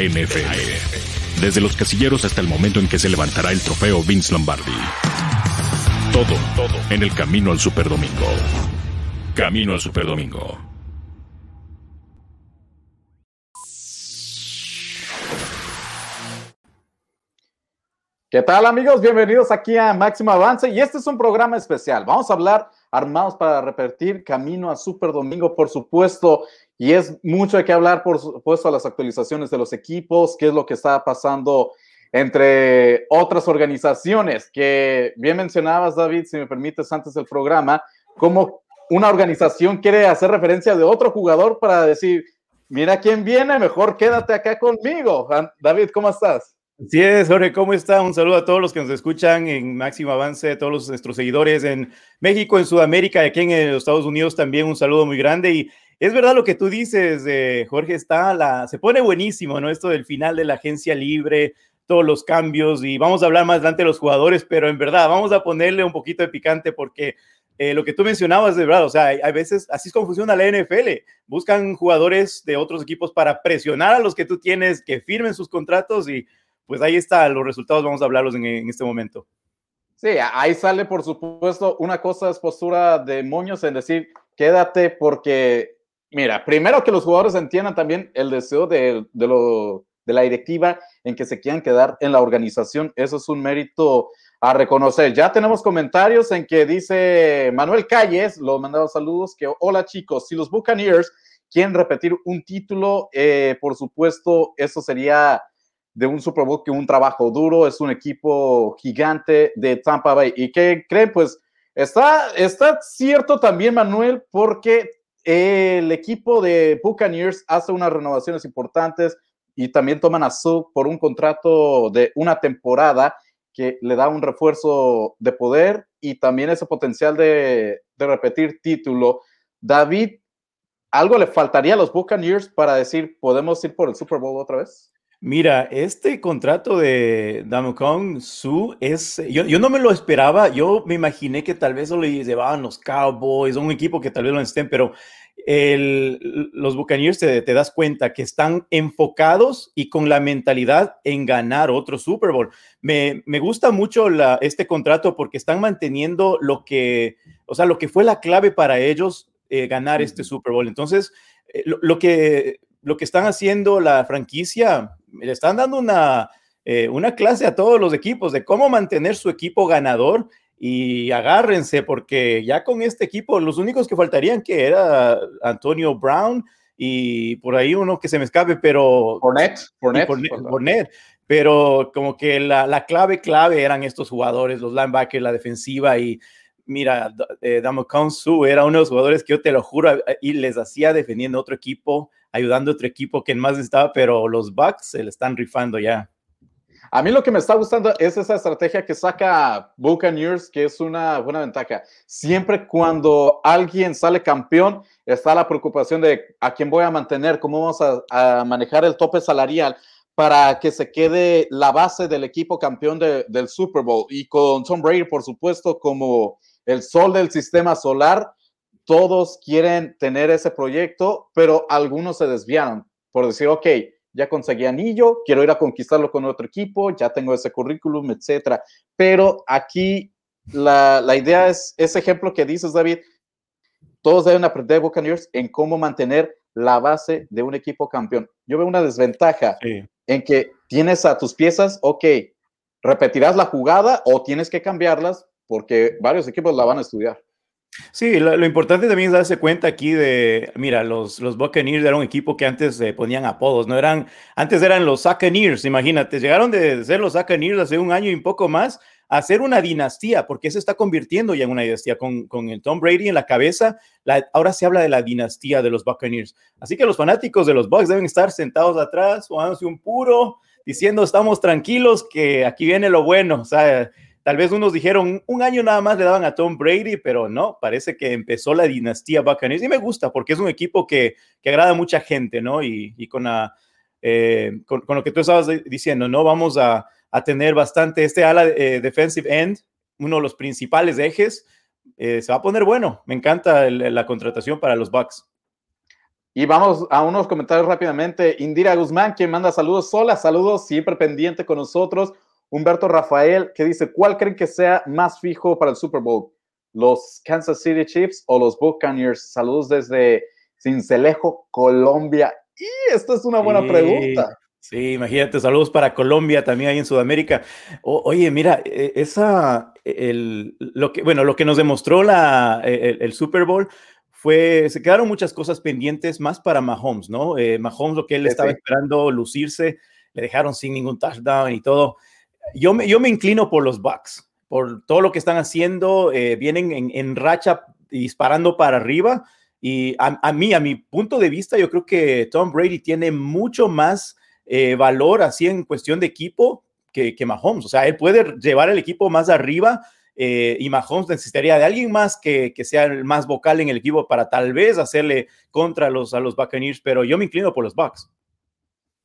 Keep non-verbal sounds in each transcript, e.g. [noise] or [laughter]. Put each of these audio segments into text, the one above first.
la NFL. Desde los casilleros hasta el momento en que se levantará el trofeo Vince Lombardi. Todo, todo en el camino al Superdomingo. Camino al Superdomingo. ¿Qué tal amigos? Bienvenidos aquí a Máximo Avance y este es un programa especial. Vamos a hablar armados para repetir camino a Super Domingo, por supuesto, y es mucho de qué hablar, por supuesto, las actualizaciones de los equipos, qué es lo que está pasando entre otras organizaciones que bien mencionabas, David, si me permites, antes del programa, cómo una organización quiere hacer referencia de otro jugador para decir, mira quién viene, mejor quédate acá conmigo. David, ¿cómo estás? Sí es, Jorge, ¿cómo está? Un saludo a todos los que nos escuchan en Máximo Avance, a todos los, nuestros seguidores en México, en Sudamérica, aquí en los Estados Unidos también un saludo muy grande. Y es verdad lo que tú dices, eh, Jorge, está la, se pone buenísimo, ¿no? Esto del final de la agencia libre, todos los cambios, y vamos a hablar más adelante de los jugadores, pero en verdad vamos a ponerle un poquito de picante porque eh, lo que tú mencionabas, de verdad, o sea, hay, veces, así es como funciona la NFL, buscan jugadores de otros equipos para presionar a los que tú tienes que firmen sus contratos y pues ahí está, los resultados vamos a hablarlos en, este momento. Sí, ahí sale, por supuesto, una cosa es postura de moños en decir, quédate porque, mira, primero que los jugadores entiendan también el deseo de, lo, de la directiva en que se quieran quedar en la organización, eso es un mérito a reconocer. Ya tenemos comentarios en que dice Manuel Calles, lo mandaba saludos, que hola chicos, si los Buccaneers quieren repetir un título, eh, por supuesto, eso sería de un Super Bowl que un trabajo duro, es un equipo gigante de Tampa Bay. ¿Y qué creen? Pues está, está cierto también, Manuel, porque el equipo de Buccaneers hace unas renovaciones importantes y también toman a Sue por un contrato de una temporada que le da un refuerzo de poder y también ese potencial de, de repetir título. David, ¿algo le faltaría a los Buccaneers para decir, podemos ir por el Super Bowl otra vez? Mira, este contrato de Damocon Su es, yo, yo, no me lo esperaba, yo me imaginé que tal vez lo le llevaban los Cowboys, un equipo que tal vez lo estén, pero el, los Buccaneers te, te, das cuenta que están enfocados y con la mentalidad en ganar otro Super Bowl. Me, me gusta mucho la, este contrato porque están manteniendo lo que, o sea, lo que fue la clave para ellos eh, ganar este Super Bowl. Entonces, eh, lo, lo que lo que están haciendo la franquicia, le están dando una, eh, una clase a todos los equipos de cómo mantener su equipo ganador y agárrense porque ya con este equipo los únicos que faltarían que era Antonio Brown y por ahí uno que se me escape, pero... Fournette, pero como que la, la, clave, clave eran estos jugadores, los linebackers, la defensiva y mira, eh, Su era uno de los jugadores que yo te lo juro eh, y les hacía defendiendo otro equipo ayudando a otro equipo que más estaba, pero los Bucks se le están rifando ya. A mí lo que me está gustando es esa estrategia que saca Buccaneers, que es una buena ventaja. Siempre cuando alguien sale campeón, está la preocupación de a quién voy a mantener, cómo vamos a, manejar el tope salarial para que se quede la base del equipo campeón del Super Bowl. Y con Tom Brady, por supuesto, como el sol del sistema solar, todos quieren tener ese proyecto, pero algunos se desviaron por decir, ok, ya conseguí anillo, quiero ir a conquistarlo con otro equipo, ya tengo ese currículum, etcétera. Pero aquí la, la idea es ese ejemplo que dices, David, todos deben aprender Buccaneers en cómo mantener la base de un equipo campeón. Yo veo una desventaja en que tienes a tus piezas, ok, repetirás la jugada o tienes que cambiarlas porque varios equipos la van a estudiar. Sí, lo, importante también es darse cuenta aquí de, mira, los, los Buccaneers eran un equipo que antes se ponían apodos, no eran, antes eran los Buccaneers, imagínate, llegaron de ser los Buccaneers hace un año y un poco más a ser una dinastía, porque se está convirtiendo ya en una dinastía con, con el Tom Brady en la cabeza, ahora se habla de la dinastía de los Buccaneers, así que los fanáticos de los Bucks deben estar sentados atrás, jugándose un puro, diciendo estamos tranquilos que aquí viene lo bueno, o sea, Tal vez unos dijeron un año nada más le daban a Tom Brady, pero no, parece que empezó la dinastía Buccaneers y me gusta porque es un equipo que, que agrada a mucha gente, ¿no? Y, con, la, eh, con, con, lo que tú estabas diciendo, ¿no? Vamos a, a tener bastante este ala eh, defensive end, uno de los principales ejes, eh, se va a poner bueno. Me encanta la contratación para los Bucks. Y vamos a unos comentarios rápidamente. Indira Guzmán, quien manda saludos sola, saludos, siempre pendiente con nosotros. Humberto Rafael, que dice, ¿cuál creen que sea más fijo para el Super Bowl? ¿Los Kansas City Chiefs o los Buccaneers? Saludos desde Cincelejo, Colombia. Y esta es una buena pregunta. Sí, imagínate, saludos para Colombia, también ahí en Sudamérica. oye, mira, e, esa, el, lo que, bueno, lo que nos demostró la, e, el, Super Bowl fue, se quedaron muchas cosas pendientes más para Mahomes, ¿no? Eh, Mahomes, lo que él estaba esperando lucirse, le dejaron sin ningún touchdown y todo. Yo me, inclino por los Bucks, por todo lo que están haciendo, eh, vienen en, en racha disparando para arriba. Y a, mí, a mi punto de vista, yo creo que Tom Brady tiene mucho más eh, valor así en cuestión de equipo que, Mahomes. O sea, él puede llevar el equipo más arriba eh, y Mahomes necesitaría de alguien más que, sea más vocal en el equipo para tal vez hacerle contra los, a los Buccaneers, pero yo me inclino por los Bucks.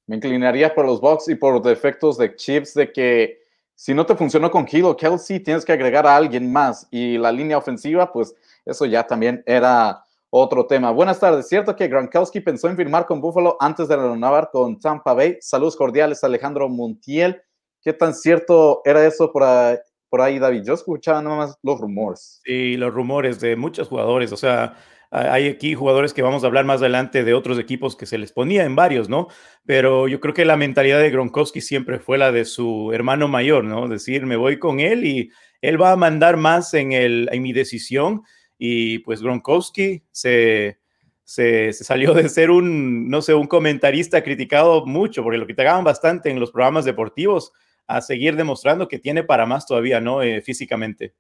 Me inclinaría por los Bucks y por defectos de Chips de que si no te funcionó con Kilo Kelsey, tienes que agregar a alguien más y la línea ofensiva, pues eso ya también era otro tema. Buenas tardes. Cierto que Gronkowski pensó en firmar con Buffalo antes de renovar con Tampa Bay. Saludos cordiales, Alejandro Montiel. ¿Qué tan cierto era eso por ahí, por ahí David? Yo escuchaba nada más los rumores. Sí, los rumores de muchos jugadores. O sea, hay aquí jugadores que vamos a hablar más adelante de otros equipos que se les ponía en varios, ¿no? Pero yo creo que la mentalidad de Gronkowski siempre fue la de su hermano mayor, ¿no? Decir, me voy con él y él va a mandar más en, el, en mi decisión y pues Gronkowski se, se, salió de ser un, no sé, un comentarista criticado mucho, porque lo criticaban bastante en los programas deportivos, a seguir demostrando que tiene para más todavía, ¿no? Eh, físicamente.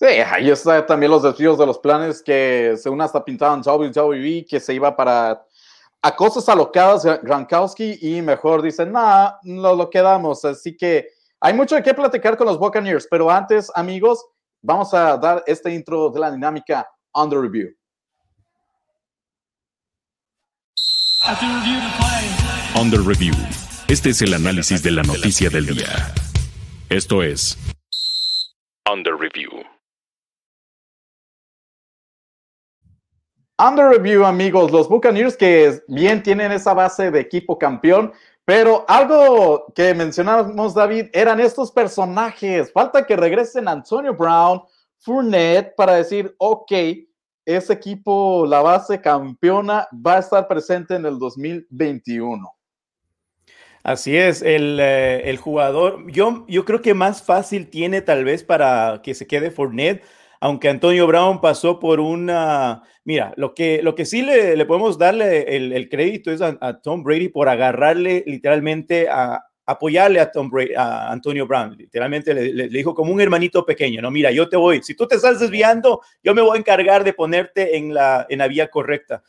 Sí, ahí está también los desvíos de los planes que según hasta pintaban WWE, que se iba para a cosas alocadas Gronkowski y mejor dicen, no, no lo quedamos. Así que hay mucho de qué platicar con los Buccaneers, pero antes, amigos, vamos a dar este intro de la dinámica Under Review. Under Review. Este es el análisis de la noticia del día. Esto es Under Review. Under Review, amigos, los Buccaneers que bien tienen esa base de equipo campeón, pero algo que mencionamos, David, eran estos personajes. Falta que regresen Antonio Brown, Fournette, para decir, ok, ese equipo, la base campeona, va a estar presente en el 2021. Así es, el, eh, el jugador, yo, yo creo que más fácil tiene tal vez para que se quede Fournette aunque Antonio Brown pasó por una, mira, lo que, lo que sí le, le podemos darle el, crédito es a, Tom Brady por agarrarle literalmente a apoyarle a, Tom Brady, a Antonio Brown, literalmente le, dijo como un hermanito pequeño, no, mira, yo te voy, si tú te estás desviando, yo me voy a encargar de ponerte en la, en la vía correcta.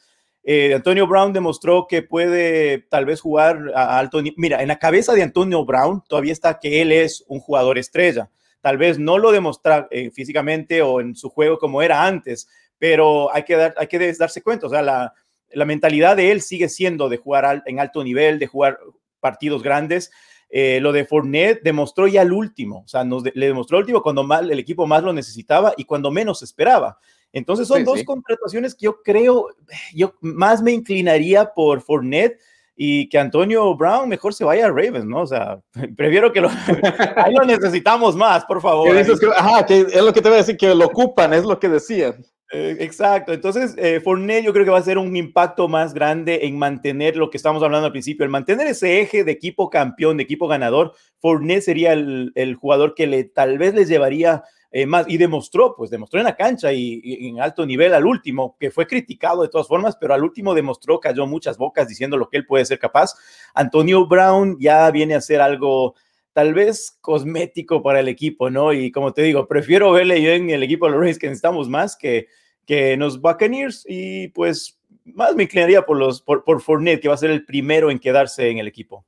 Eh, Antonio Brown demostró que puede tal vez jugar a alto. Mira, en la cabeza de Antonio Brown todavía está que él es un jugador estrella tal vez no lo demostrar eh, físicamente o en su juego como era antes, pero hay que, dar, hay que darse cuenta, o sea, la, la mentalidad de él sigue siendo de jugar en alto nivel, de jugar partidos grandes. Eh, lo de Fournette demostró ya el último, o sea, nos le demostró el último cuando mal, el equipo más lo necesitaba y cuando menos esperaba. Entonces son dos contrataciones que yo creo, yo más me inclinaría por Fournette y que Antonio Brown mejor se vaya a Ravens, ¿no? O sea, [laughs] prefiero que lo, [laughs] ahí lo necesitamos más, por favor. ajá, que es lo que te voy a decir, que lo ocupan, es lo que decían. Eh, exacto, entonces eh, Fournette yo creo que va a ser un impacto más grande en mantener lo que estamos hablando al principio, el mantener ese eje de equipo campeón, de equipo ganador. Fournette sería el, el jugador que le, tal vez les llevaría eh, más, y demostró, pues demostró en la cancha y, en alto nivel al último, que fue criticado de todas formas, pero al último demostró, cayó muchas bocas diciendo lo que él puede ser capaz. Antonio Brown ya viene a ser algo tal vez cosmético para el equipo, ¿no? Y como te digo, prefiero verle yo en el equipo de los Reyes que necesitamos más que, que en los Buccaneers y pues más me inclinaría por, los, por, por Fournette, que va a ser el primero en quedarse en el equipo.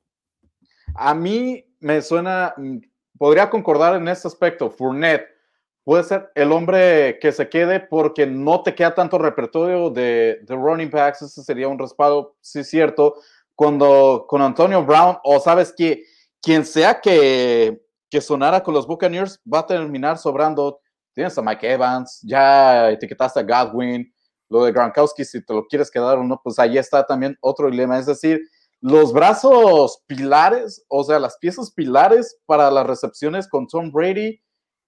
A mí me suena, mm, podría concordar en este aspecto, Fournette puede ser el hombre que se quede porque no te queda tanto repertorio de, de running backs. Ese sería un respaldo, sí, cierto. Cuando con Antonio Brown, o sabes que quien sea que, que sonara con los Buccaneers va a terminar sobrando. Tienes a Mike Evans, ya etiquetaste a Godwin, lo de Gronkowski, si te lo quieres quedar o no, pues ahí está también otro dilema. Es decir, los brazos pilares, o sea, las piezas pilares para las recepciones con Tom Brady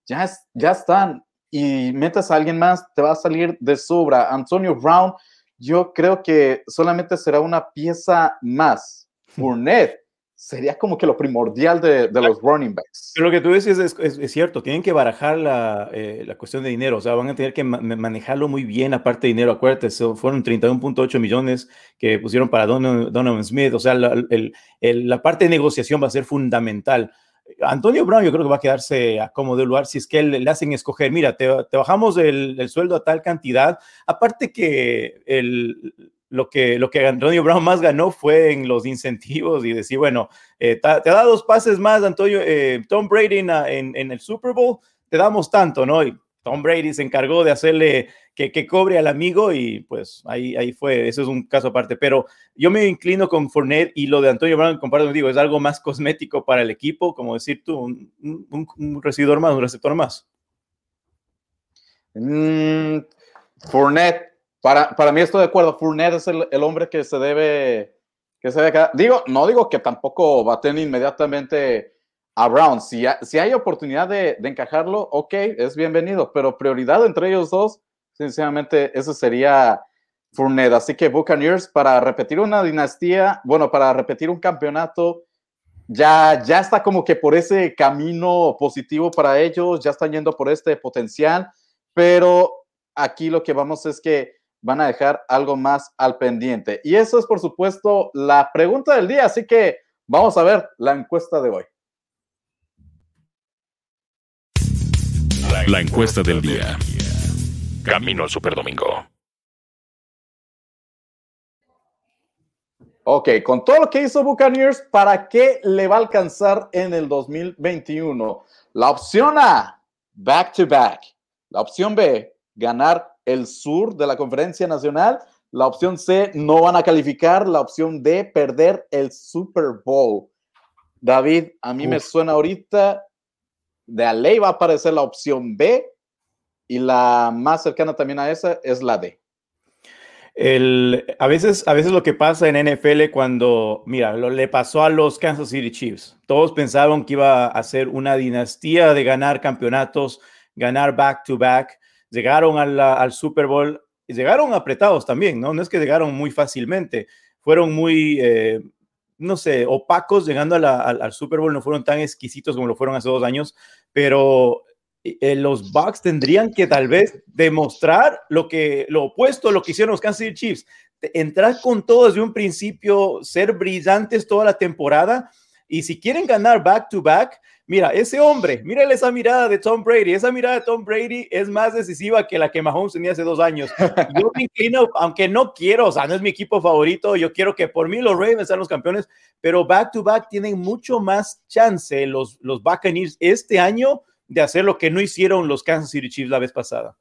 ya, ya están. Y metas a alguien más, te va a salir de sobra. Antonio Brown, yo creo que solamente será una pieza más. [laughs] Fournette sería como que lo primordial de, los running backs. Pero lo que tú dices es, cierto, tienen que barajar la, eh, la, cuestión de dinero, o sea, van a tener que manejarlo muy bien aparte de dinero, acuérdate, fueron 31.8 millones que pusieron para Donovan, Smith, o sea, la, la, parte de negociación va a ser fundamental. Antonio Brown yo creo que va a quedarse a cómodo lugar si es que le hacen escoger, mira, te, bajamos el, el, sueldo a tal cantidad, aparte que lo que, lo que Antonio Brown más ganó fue en los incentivos y decir, bueno, eh, te, da dos pases más, Antonio, eh, Tom Brady en, en, el Super Bowl, te damos tanto, ¿no? Y Tom Brady se encargó de hacerle que, cobre al amigo y pues ahí, ahí fue, eso es un caso aparte, pero yo me inclino con Fournette y lo de Antonio Brown, comparto digo, es algo más cosmético para el equipo, como decir tú, un, un, un más, un receptor más. Mm, Fournette para, para mí estoy de acuerdo, Fournette es el, el, hombre que se debe, que se debe Digo, no digo que tampoco va a tener inmediatamente a Brown. Si, si hay oportunidad de, de, encajarlo, ok, es bienvenido, pero prioridad entre ellos dos, sinceramente, ese sería Fournette. Así que Buccaneers, para repetir una dinastía, bueno, para repetir un campeonato, ya, ya está como que por ese camino positivo para ellos, ya están yendo por este potencial, pero aquí lo que vamos es que van a dejar algo más al pendiente. Y eso es, por supuesto, la pregunta del día. Así que vamos a ver la encuesta de hoy. La encuesta del día. Camino al Superdomingo. Ok, con todo lo que hizo Buccaneers, ¿para qué le va a alcanzar en el 2021? La opción A, back to back. La opción B, ganar el sur de la conferencia nacional. La opción C, no van a calificar. La opción D, perder el Super Bowl. David, a mí me suena ahorita, de a ley va a aparecer la opción B y la más cercana también a esa es la D. El, a, veces, a veces lo que pasa en NFL cuando, mira, lo, le pasó a los Kansas City Chiefs. Todos pensaban que iba a ser una dinastía de ganar campeonatos, ganar back to back llegaron al Super Bowl, llegaron apretados también, ¿no? No es que llegaron muy fácilmente, fueron muy, eh, no sé, opacos llegando al, Super Bowl, no fueron tan exquisitos como lo fueron hace dos años, pero eh, los Bucks tendrían que tal vez demostrar lo que lo opuesto a lo que hicieron los Kansas City Chiefs, entrar con todo desde un principio, ser brillantes toda la temporada y si quieren ganar back to back, Mira, ese hombre, mírale esa mirada de Tom Brady. Esa mirada de Tom Brady es más decisiva que la que Mahomes tenía hace dos años. [laughs] Yo me inclino, aunque no quiero, o sea, no es mi equipo favorito. Yo quiero que por mí los Ravens sean los campeones, pero back to back tienen mucho más chance los, los Buccaneers este año de hacer lo que no hicieron los Kansas City Chiefs la vez pasada.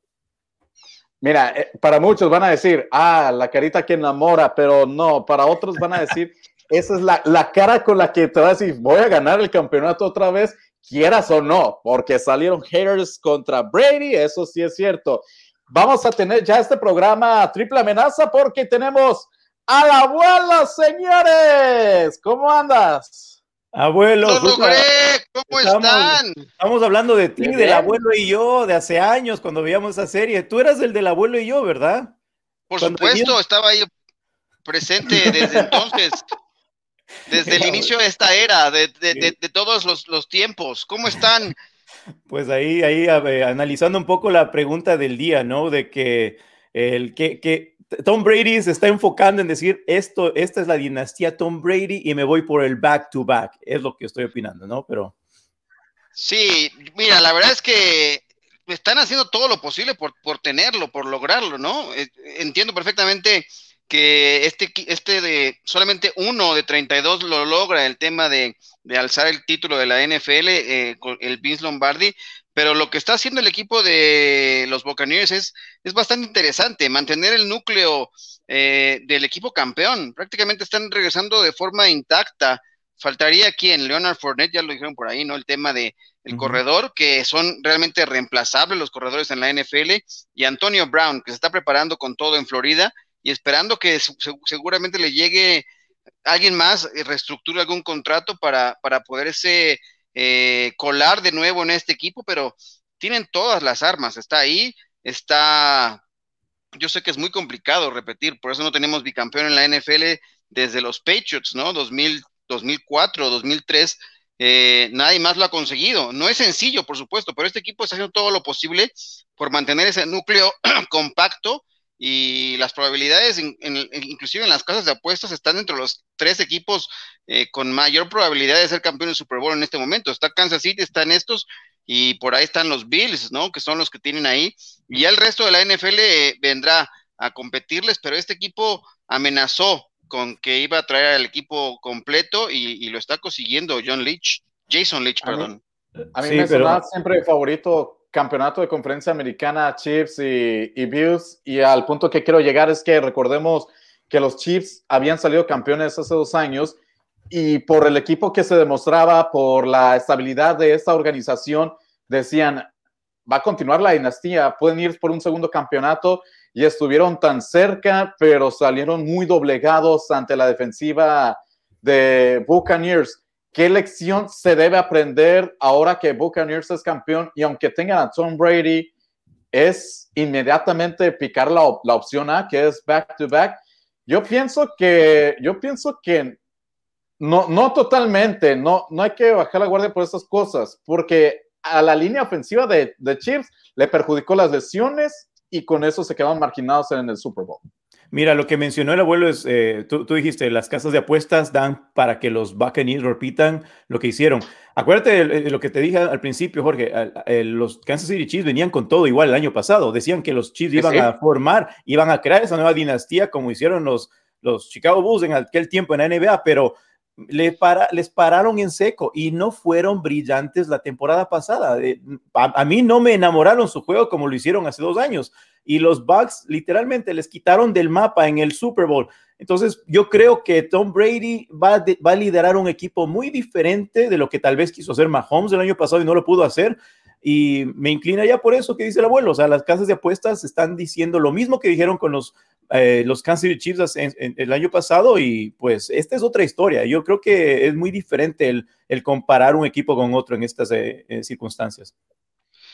Mira, eh, para muchos van a decir, ah, la carita que enamora, pero no, para otros van a decir, esa es la, la, cara con la que te vas a decir, voy a ganar el campeonato otra vez, quieras o no, porque salieron haters contra Brady, eso sí es cierto. Vamos a tener ya este programa triple amenaza porque tenemos a la abuela, señores. ¿Cómo andas? Abuelo, ¿cómo están? Estamos hablando de ti, del abuelo y yo, de hace años, cuando veíamos esa serie. Tú eras el del abuelo y yo, ¿verdad? Por supuesto, estaba ahí presente desde entonces. Desde el [laughs] inicio de esta era, de, todos los, tiempos. ¿Cómo están? [laughs] Pues ahí, ahí analizando un poco la pregunta del día, ¿no? De que, el, que, que Tom Brady se está enfocando en decir esto, esta es la dinastía Tom Brady y me voy por el back to back. Es lo que estoy opinando, ¿no? Pero. Sí, mira, la verdad es que están haciendo todo lo posible por, por tenerlo, por lograrlo, ¿no? Eh, entiendo perfectamente que este, este de solamente uno de 32 lo logra el tema de, de alzar el título de la NFL, eh, el Vince Lombardi, pero lo que está haciendo el equipo de los Buccaneers es, es bastante interesante, mantener el núcleo eh, del equipo campeón, prácticamente están regresando de forma intacta. Faltaría quién, Leonard Fournette, ya lo dijeron por ahí, ¿no? El tema de el corredor, que son realmente reemplazables los corredores en la NFL, y Antonio Brown, que se está preparando con todo en Florida y esperando que seguramente le llegue alguien más, y reestructure algún contrato para, para poderse eh, colar de nuevo en este equipo, pero tienen todas las armas, está ahí, está, yo sé que es muy complicado repetir, por eso no tenemos bicampeón en la NFL desde los Patriots, ¿no? 2000, 2004, 2003, eh, nadie más lo ha conseguido. No es sencillo, por supuesto, pero este equipo está haciendo todo lo posible por mantener ese núcleo [clears throat] compacto y las probabilidades, inclusive en las casas de apuestas, están entre los tres equipos eh, con mayor probabilidad de ser campeón de Super Bowl en este momento. Está Kansas City, están estos y por ahí están los Bills, ¿no? Que son los que tienen ahí. Y ya el resto de la NFL eh, vendrá a competirles, pero este equipo amenazó con que iba a traer al equipo completo y, lo está consiguiendo John Leach, Jason Leach, perdón. a mí me pero... siempre favorito campeonato de conferencia americana, Chiefs y, y, Bills, y al punto que quiero llegar es que recordemos que los Chiefs habían salido campeones hace dos años y por el equipo que se demostraba, por la estabilidad de esta organización, decían, va a continuar la dinastía, pueden ir por un segundo campeonato y estuvieron tan cerca, pero salieron muy doblegados ante la defensiva de Buccaneers. ¿Qué lección se debe aprender ahora que Buccaneers es campeón y aunque tengan a Tom Brady, es inmediatamente picar la, opción A, que es back to back? Yo pienso que, yo pienso que no, no totalmente, no, no hay que bajar la guardia por esas cosas, porque a la línea ofensiva de, de Chiefs le perjudicó las lesiones y con eso se quedaron marginados en el Super Bowl. Mira, lo que mencionó el abuelo es, eh, tú, dijiste, las casas de apuestas dan para que los Buccaneers repitan lo que hicieron. Acuérdate de, lo que te dije al principio, Jorge, los Kansas City Chiefs venían con todo igual el año pasado. Decían que los Chiefs iban a formar, iban a crear esa nueva dinastía como hicieron los, los Chicago Bulls en aquel tiempo en la NBA, pero para, les pararon en seco y no fueron brillantes la temporada pasada. Eh, a, mí no me enamoraron su juego como lo hicieron hace dos años. Y los Bucks literalmente les quitaron del mapa en el Super Bowl. Entonces, yo creo que Tom Brady va, va a liderar un equipo muy diferente de lo que tal vez quiso hacer Mahomes el año pasado y no lo pudo hacer. Y me inclina ya por eso que dice el abuelo. O sea, las casas de apuestas están diciendo lo mismo que dijeron con los, eh, los Kansas City Chiefs el año pasado. Y pues esta es otra historia. Yo creo que es muy diferente el, el comparar un equipo con otro en estas eh, circunstancias.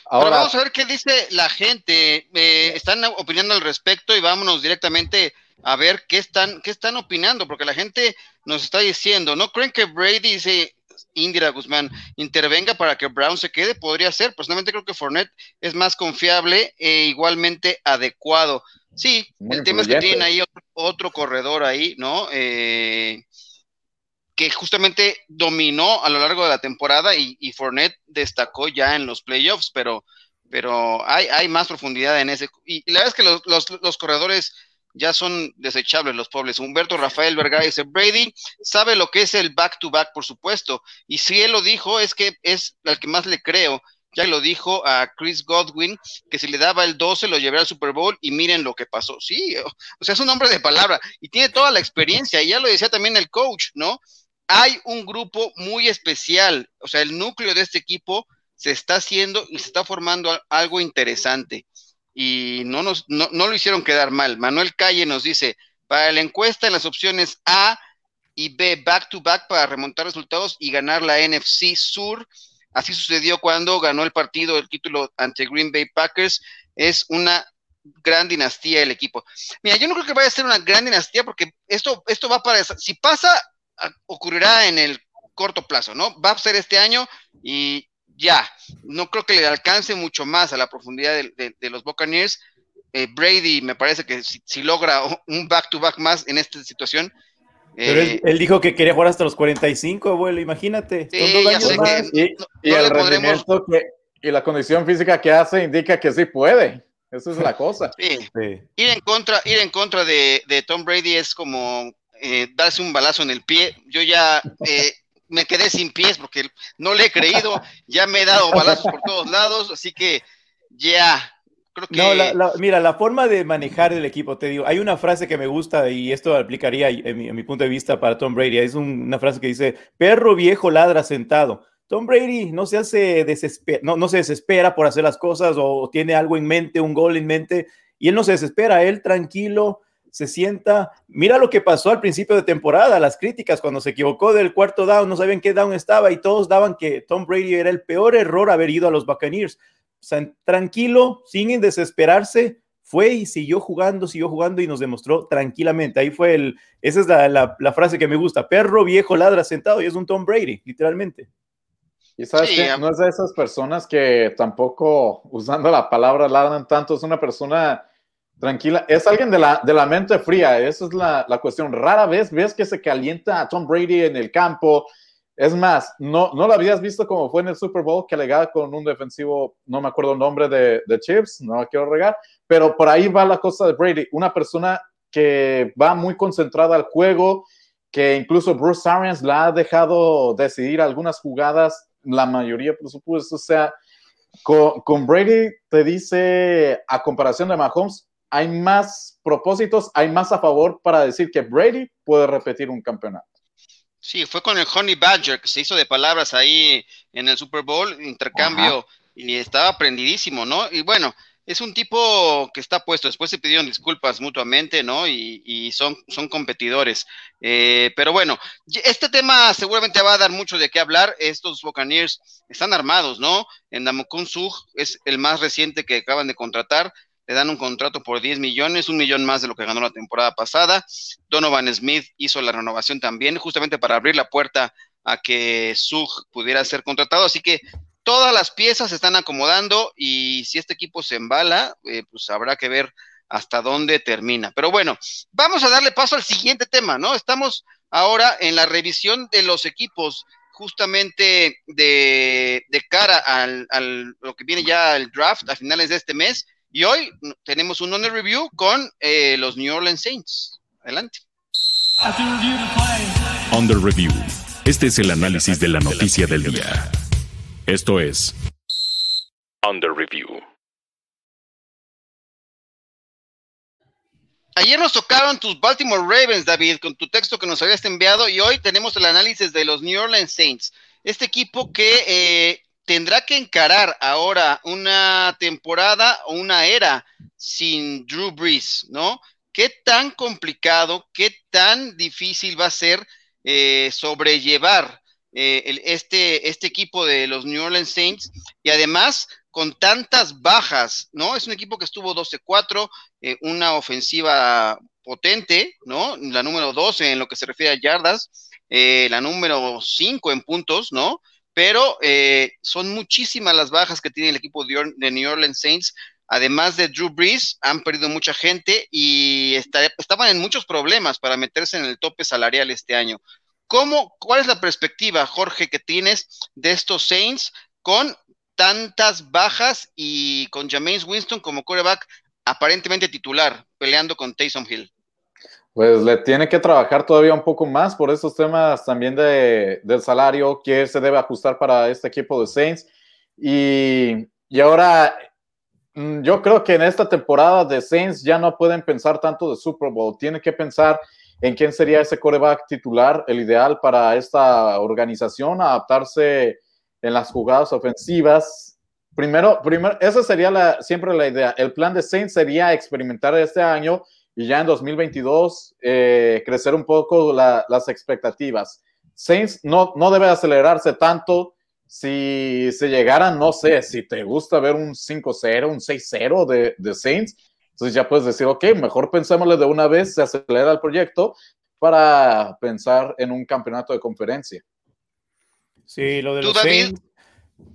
Ahora vamos a ver qué dice la gente. Eh, están opinando al respecto y vámonos directamente a ver qué están, qué están opinando, porque la gente nos está diciendo, ¿no creen que Brady dice Indira Guzmán intervenga para que Brown se quede, podría ser. Personalmente creo que Fournette es más confiable e igualmente adecuado. Sí, el tema es que tienen ahí otro, corredor ahí, ¿no? Eh, que justamente dominó a lo largo de la temporada y, y Fournette destacó ya en los playoffs, pero, pero hay, hay más profundidad en ese. Y, la verdad es que los, los, los corredores ya son desechables los pobres. Humberto Rafael Vergara dice, Brady sabe lo que es el back-to-back, por supuesto, y si él lo dijo, es que es al que más le creo. Ya lo dijo a Chris Godwin, que si le daba el 12 lo llevaría al Super Bowl y miren lo que pasó. Sí, o sea, es un hombre de palabra y tiene toda la experiencia, y ya lo decía también el coach, ¿no? Hay un grupo muy especial, o sea, el núcleo de este equipo se está haciendo y se está formando algo interesante y no, nos, no, lo hicieron quedar mal. Manuel Calle nos dice, para la encuesta en las opciones A y B, back to back para remontar resultados y ganar la NFC Sur. Así sucedió cuando ganó el partido, el título ante Green Bay Packers. Es una gran dinastía el equipo. Mira, yo no creo que vaya a ser una gran dinastía porque esto, esto va para... Si pasa, ocurrirá en el corto plazo, ¿no? Va a ser este año y, ya, no creo que le alcance mucho más a la profundidad de, los Buccaneers. Eh, Brady me parece que si, logra un back-to-back más en esta situación. Pero él, eh, dijo que quería jugar hasta los 45, abuelo, imagínate. y, el rendimiento que, y la condición física que hace indica que sí puede. Esa es la cosa. Ir en contra, ir en contra de, Tom Brady es como eh, darse un balazo en el pie. Yo ya me quedé sin pies porque no le he creído, ya me he dado balazos por todos lados, así que ya, Creo que... No, mira, la forma de manejar el equipo, te digo, hay una frase que me gusta y esto aplicaría en mi, punto de vista para Tom Brady. Es una frase que dice, perro viejo ladra sentado. Tom Brady no se hace no, no se desespera por hacer las cosas o tiene algo en mente, un gol en mente, y él no se desespera, él tranquilo, se sienta. Mira lo que pasó al principio de temporada, las críticas cuando se equivocó del cuarto down, no sabían qué down estaba y todos daban que Tom Brady era el peor error haber ido a los Buccaneers. O sea, tranquilo, sin desesperarse, fue y siguió jugando, siguió jugando y nos demostró tranquilamente. Ahí fue el, esa es la, la, frase que me gusta, perro viejo ladra sentado y es un Tom Brady, literalmente. Y sabes que no es de esas personas que tampoco, usando la palabra ladran tanto, es una persona Tranquila, es alguien de la, de la mente fría, esa es la, la, cuestión. Rara vez ves que se calienta a Tom Brady en el campo. Es más, no, no lo habías visto como fue en el Super Bowl, que alegaba con un defensivo, no me acuerdo el nombre de, de Chips, no quiero regar, pero por ahí va la cosa de Brady, una persona que va muy concentrada al juego, que incluso Bruce Arians la ha dejado decidir algunas jugadas, la mayoría, por supuesto, o sea, con, con Brady te dice, a comparación de Mahomes, hay más propósitos, hay más a favor para decir que Brady puede repetir un campeonato. Sí, fue con el Honey Badger que se hizo de palabras ahí en el Super Bowl, intercambio, y estaba prendidísimo, ¿no? Y bueno, es un tipo que está puesto, después se pidieron disculpas mutuamente, ¿no? Y, son, son competidores. Eh, pero bueno, este tema seguramente va a dar mucho de qué hablar. Estos Buccaneers están armados, ¿no? En Damokun Sug es el más reciente que acaban de contratar le dan un contrato por 10 millones, un millón más de lo que ganó la temporada pasada. Donovan Smith hizo la renovación también, justamente para abrir la puerta a que Sug pudiera ser contratado. Así que todas las piezas se están acomodando y si este equipo se embala, eh, pues habrá que ver hasta dónde termina. Pero bueno, vamos a darle paso al siguiente tema, ¿no? Estamos ahora en la revisión de los equipos justamente de, cara al, al, lo que viene ya el draft a finales de este mes y hoy tenemos un honor review con eh, los New Orleans Saints. Adelante. Under Review. Este es el análisis de la noticia del día. Esto es Under Review. Ayer nos tocaron tus Baltimore Ravens, David, con tu texto que nos habías enviado, y hoy tenemos el análisis de los New Orleans Saints. Este equipo que eh, tendrá que encarar ahora una temporada o una era sin Drew Brees, ¿no? ¿Qué tan complicado, qué tan difícil va a ser eh, sobrellevar eh, este, este equipo de los New Orleans Saints? Y además, con tantas bajas, ¿no? Es un equipo que estuvo 12-4, eh, una ofensiva potente, ¿no? La número 12 en lo que se refiere a yardas, la número 5 en puntos, ¿no? Pero eh, son muchísimas las bajas que tiene el equipo de New Orleans Saints. Además de Drew Brees, han perdido mucha gente y estaban en muchos problemas para meterse en el tope salarial este año. ¿Cómo, ¿Cuál es la perspectiva, Jorge, que tienes de estos Saints con tantas bajas y con James Winston como quarterback aparentemente titular, peleando con Taysom Hill? Pues le tiene que trabajar todavía un poco más por esos temas también de, del salario que se debe ajustar para este equipo de Saints. Y, y ahora mm, yo creo que en esta temporada de Saints ya no pueden pensar tanto de Super Bowl, tienen que pensar en quién sería ese coreback titular, el ideal para esta organización, adaptarse en las jugadas ofensivas. Primero, primero esa sería la, siempre la idea. El plan de Saints sería experimentar este año y ya en 2022 eh, crecer un poco las expectativas. Saints no, no debe acelerarse tanto. Si se llegaran, no sé, si te gusta ver un 5-0, un 6-0 de, de, Saints, entonces ya puedes decir, ok, mejor pensémosle de una vez, se acelera el proyecto para pensar en un campeonato de conferencia. Sí, lo de los Saints.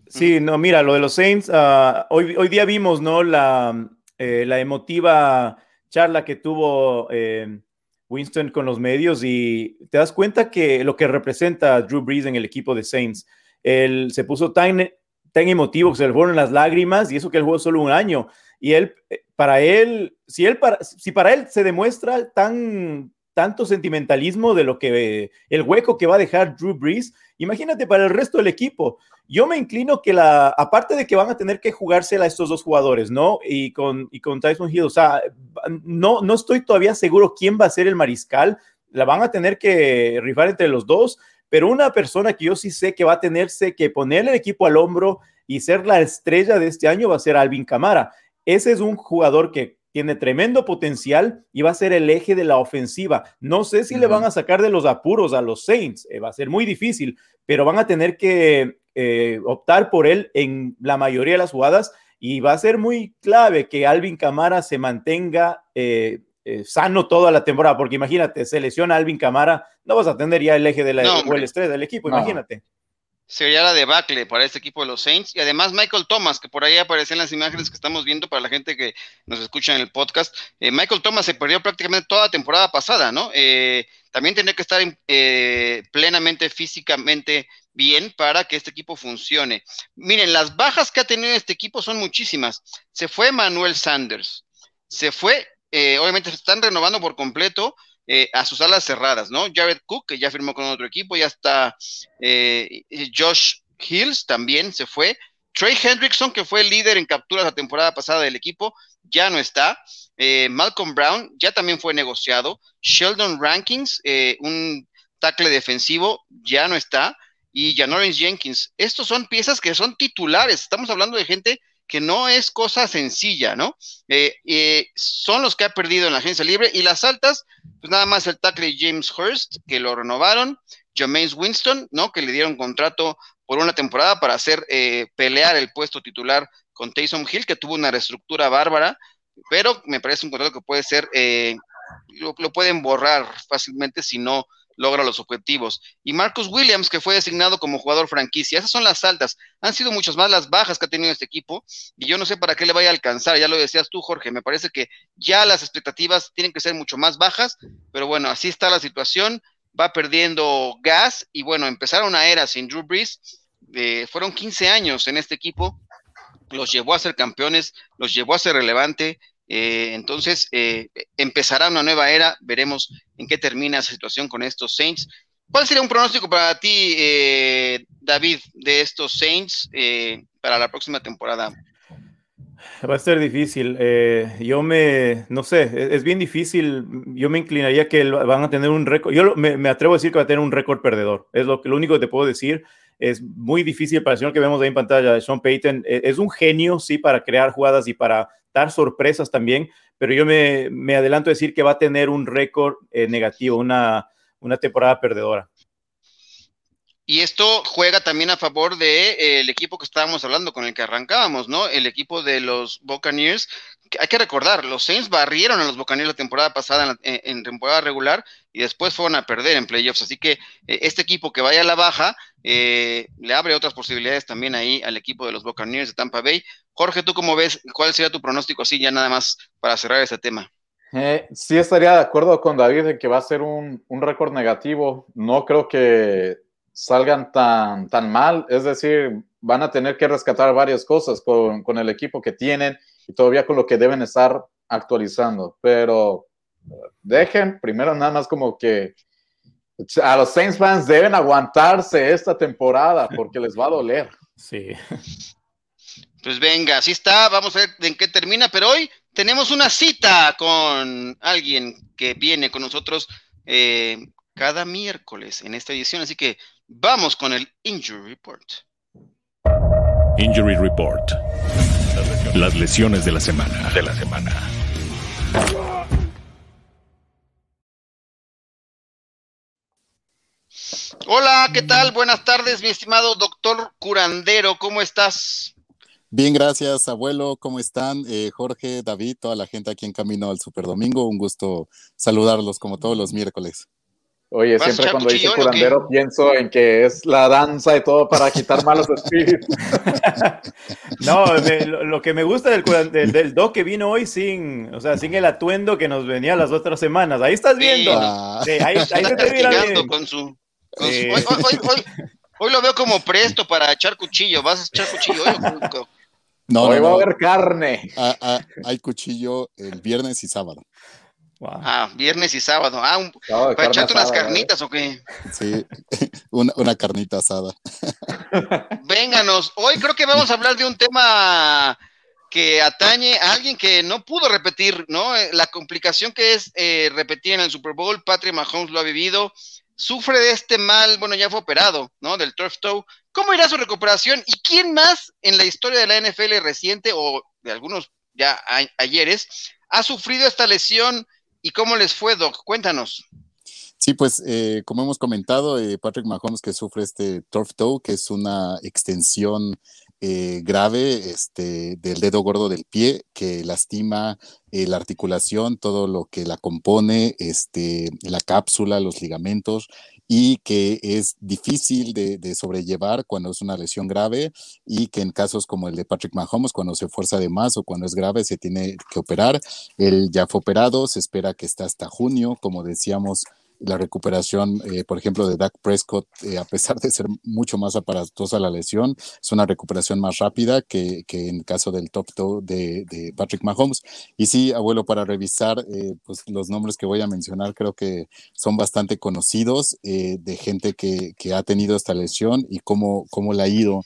Sí, no, mira, lo de los Saints, ah, hoy, hoy día vimos, ¿no? La, eh, la emotiva charla que tuvo eh, Winston con los medios y te das cuenta que lo que representa Drew Brees en el equipo de Saints, él se puso tan, tan emotivo que se le fueron las lágrimas y eso que él jugó solo un año. Y él, eh, para él, si, él para, si para él se demuestra tan, tanto sentimentalismo de lo que el hueco que va a dejar Drew Brees. Imagínate para el resto del equipo. Yo me inclino que la, aparte de que van a tener que jugársela a estos dos jugadores, ¿no? Y con, y con Tyson Hill, o sea, no, no estoy todavía seguro quién va a ser el mariscal. La van a tener que rifar entre los dos, pero una persona que yo sí sé que va a tenerse que ponerle el equipo al hombro y ser la estrella de este año va a ser Alvin Camara. Ese es un jugador que tiene tremendo potencial y va a ser el eje de la ofensiva. No sé si le van a sacar de los apuros a los Saints, eh, va a ser muy difícil, pero van a tener que eh, optar por él en la mayoría de las jugadas y va a ser muy clave que Alvin Camara se mantenga eh, sano toda la temporada, porque imagínate, se lesiona Alvin Camara, no vas a tener ya el eje de la, el estrés del equipo, imagínate sería la debacle para este equipo de los Saints. Y además Michael Thomas, que por ahí aparece en las imágenes que estamos viendo para la gente que nos escucha en el podcast. Eh, Michael Thomas se perdió prácticamente toda la temporada pasada, ¿no? Eh, también tiene que estar eh, plenamente físicamente bien para que este equipo funcione. Miren, las bajas que ha tenido este equipo son muchísimas. Se fue Manuel Sanders, se fue, obviamente se están renovando por completo eh, a sus alas cerradas, ¿no? Jared Cook, que ya firmó con otro equipo, ya está eh, Josh Hills, también se fue. Trey Hendrickson, que fue el líder en capturas la temporada pasada del equipo, ya no está. Eh, Malcolm Brown ya también fue negociado. Sheldon Rankins, un tackle defensivo, ya no está. Y Janoris Jenkins. Estos son piezas que son titulares. Estamos hablando de gente que no es cosa sencilla, ¿no? Eh, eh, son los que ha perdido en la agencia libre y las altas, pues nada más el tackle James Hurst, que lo renovaron, James Winston, ¿no? Que le dieron contrato por una temporada para hacer eh, pelear el puesto titular con Taysom Hill, que tuvo una reestructura bárbara, pero me parece un contrato que puede ser, lo, lo pueden borrar fácilmente si no logra los objetivos. Y Marcus Williams, que fue designado como jugador franquicia. Esas son las altas. Han sido muchas más las bajas que ha tenido este equipo y yo no sé para qué le vaya a alcanzar. Ya lo decías tú, Jorge. Me parece que ya las expectativas tienen que ser mucho más bajas, pero bueno, así está la situación. Va perdiendo gas y bueno, empezar una era sin Drew Brees. Fueron 15 años en este equipo. Los llevó a ser campeones, los llevó a ser relevante, eh, entonces, eh, empezará una nueva era, veremos en qué termina esa situación con estos Saints. ¿Cuál sería un pronóstico para ti, eh, David, de estos Saints para la próxima temporada? Va a ser difícil. yo me, no sé, es, bien difícil. Yo me inclinaría que van a tener un récord. Yo me, atrevo a decir que va a tener un récord perdedor. Es lo, lo único que te puedo decir. Es muy difícil para el señor que vemos ahí en pantalla, Sean Payton. E, es un genio, sí, para crear jugadas y para dar sorpresas también, pero yo me, adelanto a decir que va a tener un récord eh, negativo, una, una temporada perdedora. Y esto juega también a favor del de, eh, el equipo que estábamos hablando, con el que arrancábamos, ¿no? El equipo de los Buccaneers. Hay que recordar, los Saints barrieron a los Buccaneers la temporada pasada en, temporada regular y después fueron a perder en playoffs. Así que eh, este equipo que vaya a la baja le abre otras posibilidades también ahí al equipo de los Buccaneers de Tampa Bay. Jorge, ¿tú cómo ves? ¿Cuál sería tu pronóstico así ya nada más para cerrar este tema? Eh, sí estaría de acuerdo con David en que va a ser un, récord negativo. No creo que salgan tan, tan mal. Es decir, van a tener que rescatar varias cosas con, con el equipo que tienen y todavía con lo que deben estar actualizando. Pero dejen primero nada más como que a los Saints fans deben aguantarse esta temporada porque les va a doler. Sí. Pues venga, así está, vamos a ver en qué termina, pero hoy tenemos una cita con alguien que viene con nosotros eh, cada miércoles en esta edición, así que vamos con el Injury Report. Injury Report. Las lesiones de la semana. De la semana. Hola, ¿qué tal? Buenas tardes, mi estimado doctor curandero, ¿cómo estás? Bien, gracias, abuelo. ¿Cómo están? Eh, Jorge, David, toda la gente aquí en camino al Super Domingo. Un gusto saludarlos como todos los miércoles. Oye, siempre cuando dice curandero pienso en que es la danza y todo para quitar malos espíritus. [laughs] no, lo, que me gusta del, del, doc que vino hoy sin, o sea, sin el atuendo que nos venía las otras semanas. Ahí estás viendo. Sí, ahí, ahí se te bien. Con su, con su, hoy, hoy, hoy, hoy, lo veo como presto para echar cuchillo. ¿Vas a echar cuchillo hoy? No, Hoy va a haber carne. Ah, ah, hay cuchillo el viernes y sábado. Ah, viernes y sábado. Ah, un, ¿para echarte unas carnitas o qué? Sí, [laughs] una, una carnita asada. [laughs] Vénganos, hoy creo que vamos a hablar de un tema que atañe a alguien que no pudo repetir, ¿no? Eh, la complicación que es eh, repetir en el Super Bowl, Patrick Mahomes lo ha vivido, sufre de este mal, bueno, ya fue operado, ¿no? Del turf toe. ¿Cómo irá su recuperación? ¿Y quién más en la historia de la NFL reciente o de algunos ya ayeres ha sufrido esta lesión y cómo les fue, Doc? Cuéntanos. Sí, pues eh, como hemos comentado, Patrick Mahomes que sufre este turf toe, que es una extensión eh, grave este, del dedo gordo del pie que lastima eh, la articulación, todo lo que la compone, este, la cápsula, los ligamentos y que es difícil de, sobrellevar cuando es una lesión grave y que en casos como el de Patrick Mahomes, cuando se fuerza de más o cuando es grave, se tiene que operar. Él ya fue operado, se espera que está hasta junio, como decíamos la recuperación, eh, por ejemplo, de Dak Prescott, eh, a pesar de ser mucho más aparatosa la lesión, es una recuperación más rápida que, en el caso del top toe de, Patrick Mahomes. Y sí, abuelo, para revisar, eh, pues los nombres que voy a mencionar creo que son bastante conocidos de gente que, ha tenido esta lesión y cómo, cómo la ha ido.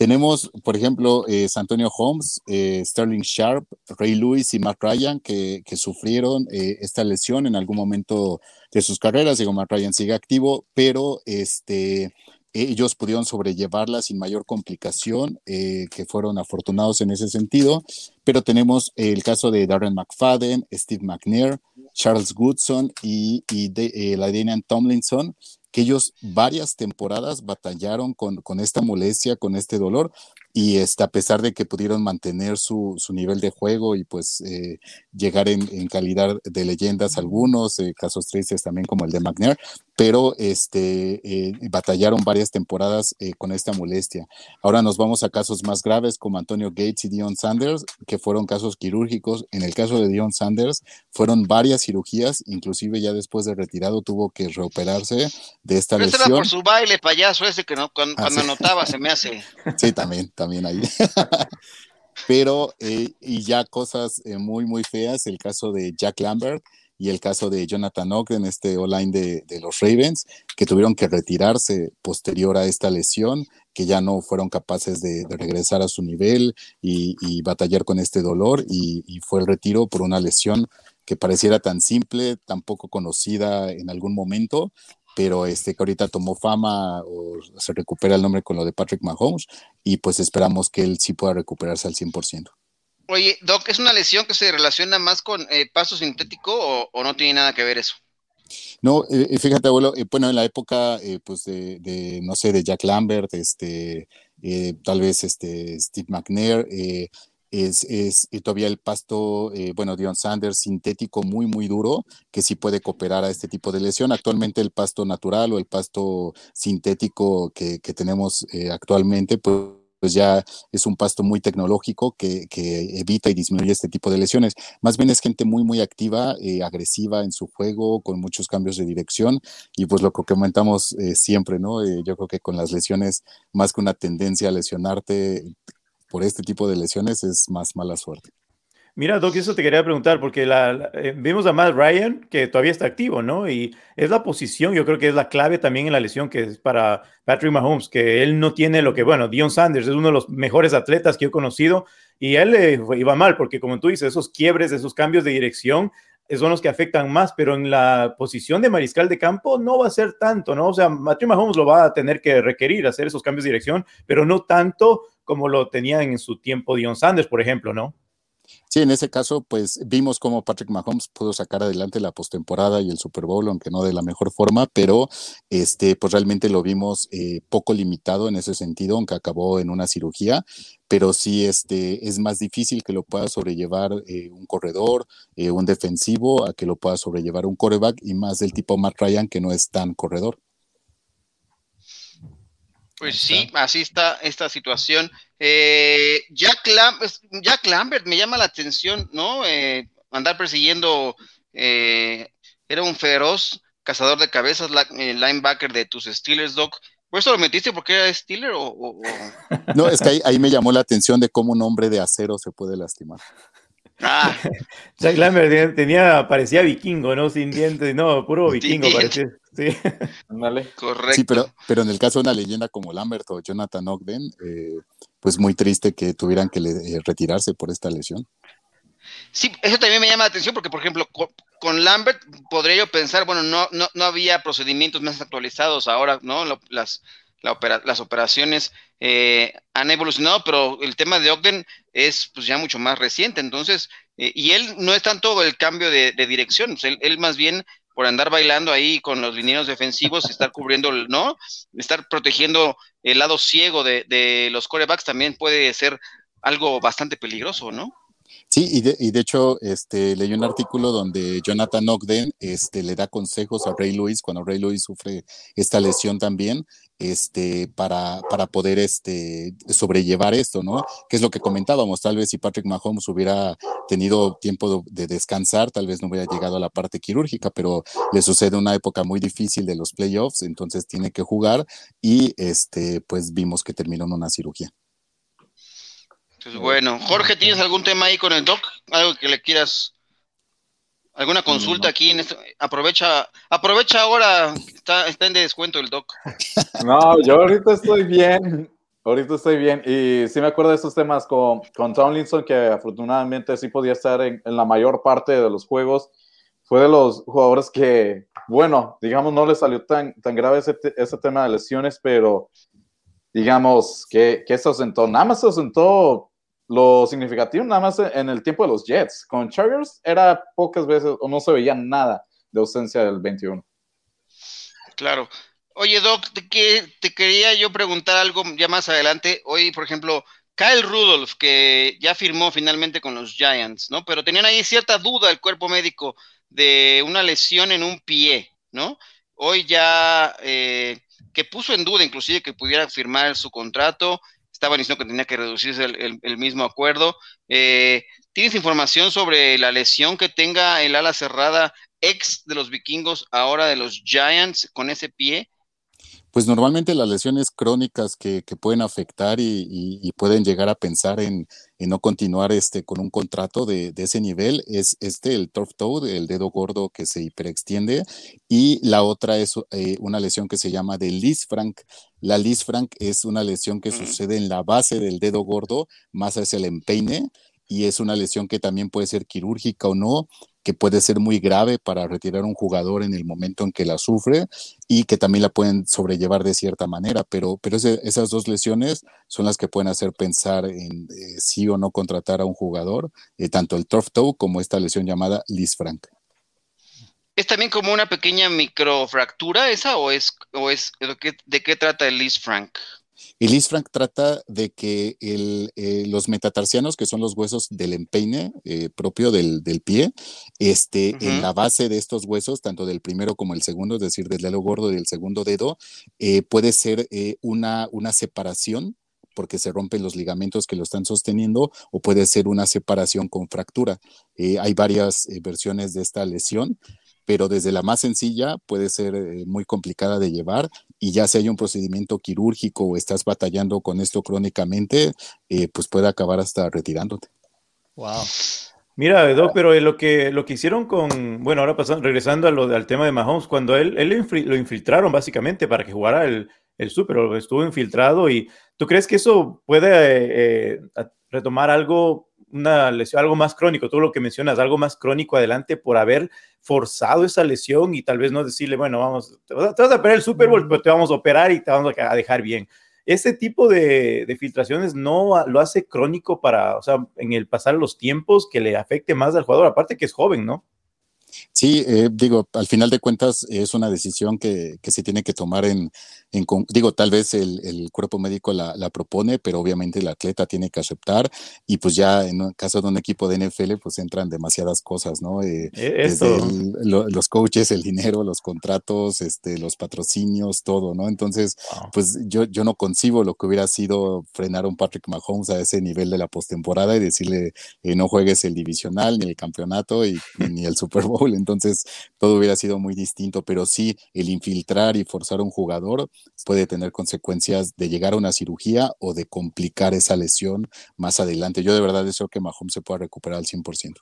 Tenemos, por ejemplo, eh, Antonio Holmes, eh, Sterling Sharp, Ray Lewis y Matt Ryan, que, sufrieron eh, esta lesión en algún momento de sus carreras. Digo, Matt Ryan sigue activo, pero este, ellos pudieron sobrellevarla sin mayor complicación, eh, que fueron afortunados en ese sentido. Pero tenemos el caso de Darren McFadden, Steve McNair, Charles Goodson y, y la Danian Tomlinson, que ellos varias temporadas batallaron con, esta molestia, con este dolor, y este, a pesar de que pudieron mantener su, su nivel de juego y pues eh, llegar en, en, calidad de leyendas algunos, eh, casos tristes también como el de McNair, pero este, eh, batallaron varias temporadas con esta molestia. Ahora nos vamos a casos más graves como Antonio Gates y Dion Sanders, que fueron casos quirúrgicos. En el caso de Dion Sanders, fueron varias cirugías, inclusive ya después de retirado tuvo que reoperarse de esta pero lesión. Era por su baile payaso ese que no, cuando, cuando anotaba se me hace. [laughs] Sí, también también ahí. [laughs] Pero, eh, y ya cosas eh, muy, muy feas, el caso de Jack Lambert y el caso de Jonathan Ogden, este online de, de, los Ravens, que tuvieron que retirarse posterior a esta lesión, que ya no fueron capaces de, regresar a su nivel y, batallar con este dolor, y, y, fue el retiro por una lesión que pareciera tan simple, tan poco conocida en algún momento, pero este que ahorita tomó fama o se recupera el nombre con lo de Patrick Mahomes y pues esperamos que él sí pueda recuperarse al 100%. Oye, Doc, ¿es una lesión que se relaciona más con eh, paso sintético o, no tiene nada que ver eso? No, eh, eh, fíjate, abuelo, bueno, en la época, pues, de, no sé, de Jack Lambert, este, tal vez, este, Steve McNair, es, es todavía el pasto, eh, bueno, Dion Sanders sintético muy, muy duro, que sí puede cooperar a este tipo de lesión. Actualmente el pasto natural o el pasto sintético que, tenemos eh, actualmente, pues pues ya es un pasto muy tecnológico que, evita y disminuye este tipo de lesiones. Más bien es gente muy, muy activa, eh, agresiva en su juego, con muchos cambios de dirección y pues lo que comentamos siempre, ¿no? yo creo que con las lesiones, más que una tendencia a lesionarte, por este tipo de lesiones es más mala suerte. Mira, Doc, eso te quería preguntar, porque eh, vimos a Matt Ryan, que todavía está activo, ¿no? Y es la posición, yo creo que es la clave también en la lesión que es para Patrick Mahomes, que él no tiene lo que, bueno, Dion Sanders es uno de los mejores atletas que he conocido y él le iba mal, porque como tú dices, esos quiebres, esos cambios de dirección son los que afectan más, pero en la posición de mariscal de campo no va a ser tanto, ¿no? O sea, Patrick Mahomes lo va a tener que requerir hacer esos cambios de dirección, pero no tanto como lo tenía en su tiempo Dion Sanders, por ejemplo, ¿no? Sí, en ese caso, pues vimos cómo Patrick Mahomes pudo sacar adelante la postemporada y el Super Bowl, aunque no de la mejor forma, pero este, pues realmente lo vimos eh, poco limitado en ese sentido, aunque acabó en una cirugía, pero sí este, es más difícil que lo pueda sobrellevar eh, un corredor, eh, un defensivo, a que lo pueda sobrellevar un coreback y más del tipo Matt Ryan, que no es tan corredor. Pues sí, así está esta situación. Eh, Jack, Jack, Lambert me llama la atención, ¿no? Eh, andar persiguiendo, eh, era un feroz cazador de cabezas, linebacker de tus Steelers, Doc. ¿Por eso lo metiste porque era Steeler o, [laughs] No, es que ahí, me llamó la atención de cómo un hombre de acero se puede lastimar. Ah. [laughs] Jack Lambert tenía, parecía vikingo, ¿no? Sin dientes, no, puro vikingo parecía. Sí. [laughs] Correcto. Sí, pero, pero en el caso de una leyenda como Lambert o Jonathan Ogden, eh, pues muy triste que tuvieran que eh, retirarse por esta lesión. Sí, eso también me llama la atención porque, por ejemplo, con, Lambert podría yo pensar, bueno, no, no, no había procedimientos más actualizados ahora, ¿no? las, las operaciones eh, han evolucionado, pero el tema de Ogden es pues ya mucho más reciente, entonces, eh, y él no es tanto el cambio de, dirección, él, él, más bien por andar bailando ahí con los linieros defensivos, estar cubriendo, ¿no? Estar protegiendo el lado ciego de, de los corebacks también puede ser algo bastante peligroso, ¿no? Sí, y de, y de hecho, este, leí un artículo donde Jonathan Ogden este, le da consejos a Ray Lewis cuando Ray Lewis sufre esta lesión también, este, para, para poder este, sobrellevar esto, ¿no? Que es lo que comentábamos, tal vez si Patrick Mahomes hubiera tenido tiempo de, descansar, tal vez no hubiera llegado a la parte quirúrgica, pero le sucede una época muy difícil de los playoffs, entonces tiene que jugar y este, pues vimos que terminó en una cirugía. Pues bueno, Jorge, ¿tienes algún tema ahí con el doc? ¿Algo que le quieras? ¿Alguna consulta aquí en esto? Aprovecha, aprovecha ahora, está, está en descuento el doc. [laughs] No, yo ahorita estoy bien. Ahorita estoy bien. Y sí me acuerdo de esos temas con, con Tomlinson, que afortunadamente sí podía estar en, la mayor parte de los juegos. Fue de los jugadores que, bueno, digamos, no le salió tan, tan grave ese, ese tema de lesiones, pero digamos que, que se ausentó. Nada más se ausentó lo significativo nada más en el tiempo de los Jets. Con Chargers era pocas veces o no se veía nada de ausencia del 21. Claro. Oye, Doc, te, te quería yo preguntar algo ya más adelante. Hoy, por ejemplo, Kyle Rudolph, que ya firmó finalmente con los Giants, ¿no? Pero tenían ahí cierta duda el cuerpo médico de una lesión en un pie, ¿no? Hoy ya, eh, que puso en duda inclusive que pudiera firmar su contrato estaban diciendo que tenía que reducirse el, mismo acuerdo. Eh, ¿Tienes información sobre la lesión que tenga el ala cerrada ex de los vikingos, ahora de los Giants, con ese pie? Pues normalmente las lesiones crónicas que, pueden afectar y, pueden llegar a pensar en, no continuar este, con un contrato de, ese nivel es este, el turf toe, el dedo gordo que se hiperextiende, y la otra es eh, una lesión que se llama de Liz Frank. La Liz Frank es una lesión que sucede en la base del dedo gordo, más hacia el empeine, y es una lesión que también puede ser quirúrgica o no, que puede ser muy grave para retirar a un jugador en el momento en que la sufre y que también la pueden sobrellevar de cierta manera, pero, pero esas dos lesiones son las que pueden hacer pensar en eh, sí o no contratar a un jugador, eh, tanto el turf toe como esta lesión llamada Liz Frank. ¿Es también como una pequeña microfractura esa o es, o es de qué trata el Liz Frank? Y Frank trata de que eh, los metatarsianos, que son los huesos del empeine eh, propio del, pie, este, en la base de estos huesos, tanto del primero como el segundo, es decir, del dedo gordo y del segundo dedo, eh, puede ser una, una separación porque se rompen los ligamentos que lo están sosteniendo o puede ser una separación con fractura. hay varias versiones de esta lesión pero desde la más sencilla puede ser eh, muy complicada de llevar y ya si hay un procedimiento quirúrgico o estás batallando con esto crónicamente, eh, pues puede acabar hasta retirándote. Wow. Mira, Doc, pero lo que, lo que hicieron con, bueno, ahora pasando, regresando al tema de Mahomes, cuando él, lo infiltraron básicamente para que jugara el, el Super, estuvo infiltrado y ¿tú crees que eso puede eh, retomar algo una lesión, algo más crónico, todo lo que mencionas, algo más crónico adelante por haber forzado esa lesión y tal vez no decirle, bueno, vamos, te vas a, operar el Super Bowl, pero te vamos a operar y te vamos a dejar bien. Ese tipo de, de, filtraciones no lo hace crónico para, o sea, en el pasar los tiempos que le afecte más al jugador, aparte que es joven, ¿no? Sí, eh, digo, al final de cuentas es una decisión que, que se tiene que tomar en, en digo, tal vez el, el cuerpo médico la, la, propone, pero obviamente el atleta tiene que aceptar y pues ya en el caso de un equipo de NFL pues entran demasiadas cosas, ¿no? Eh, e, desde los coaches, el dinero, los contratos, este, los patrocinios, todo, ¿no? Entonces, pues yo, yo no concibo lo que hubiera sido frenar a un Patrick Mahomes a ese nivel de la postemporada y decirle eh, no juegues el divisional ni el campeonato y, ni el Super Bowl entonces todo hubiera sido muy distinto, pero sí el infiltrar y forzar a un jugador, puede tener consecuencias de llegar a una cirugía o de complicar esa lesión más adelante. Yo de verdad deseo que Mahomes se pueda recuperar al 100%.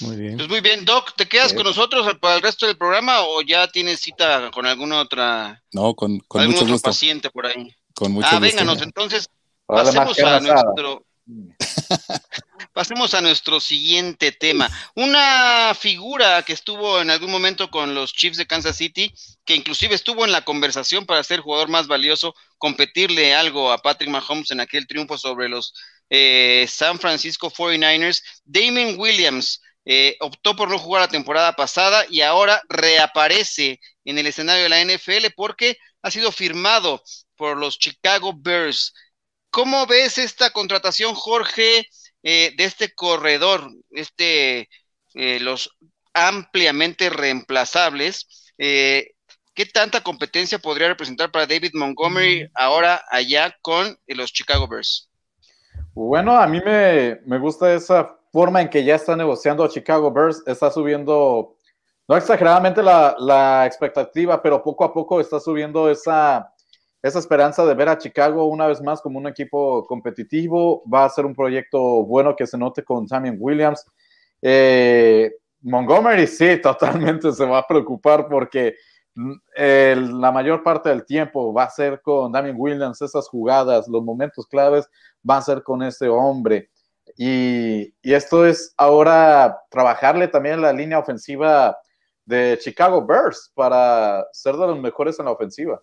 Muy bien. Pues muy bien, Doc, ¿te quedas con nosotros para el resto del programa o ya tienes cita con alguna otra? No, con, con algún mucho otro gusto. paciente por ahí. Con mucho ah, gusto. vénganos, entonces pasemos a nuestro Pasemos a nuestro siguiente tema. Una figura que estuvo en algún momento con los Chiefs de Kansas City, que inclusive estuvo en la conversación para ser jugador más valioso, competirle algo a Patrick Mahomes en aquel triunfo sobre los eh, San Francisco 49ers, Damon Williams. Eh, optó por no jugar la temporada pasada y ahora reaparece en el escenario de la NFL porque ha sido firmado por los Chicago Bears. ¿Cómo ves esta contratación, Jorge, eh, de este corredor, este, eh, los ampliamente reemplazables? Eh, ¿Qué tanta competencia podría representar para David Montgomery ahora allá con los Chicago Bears? Bueno, a mí me, me gusta esa forma en que ya está negociando Chicago Bears, está subiendo, no exageradamente la, la expectativa, pero poco a poco está subiendo esa esa esperanza de ver a Chicago una vez más como un equipo competitivo. Va a ser un proyecto bueno que se note con Samuel Williams. Eh, Montgomery sí, [laughs] totalmente se va a preocupar porque mm, la mayor parte del tiempo va a ser con Damien Williams, esas jugadas, los momentos claves van a ser con ese hombre. Y, y esto es ahora trabajarle también la línea ofensiva de Chicago Bears para ser de los mejores en la ofensiva.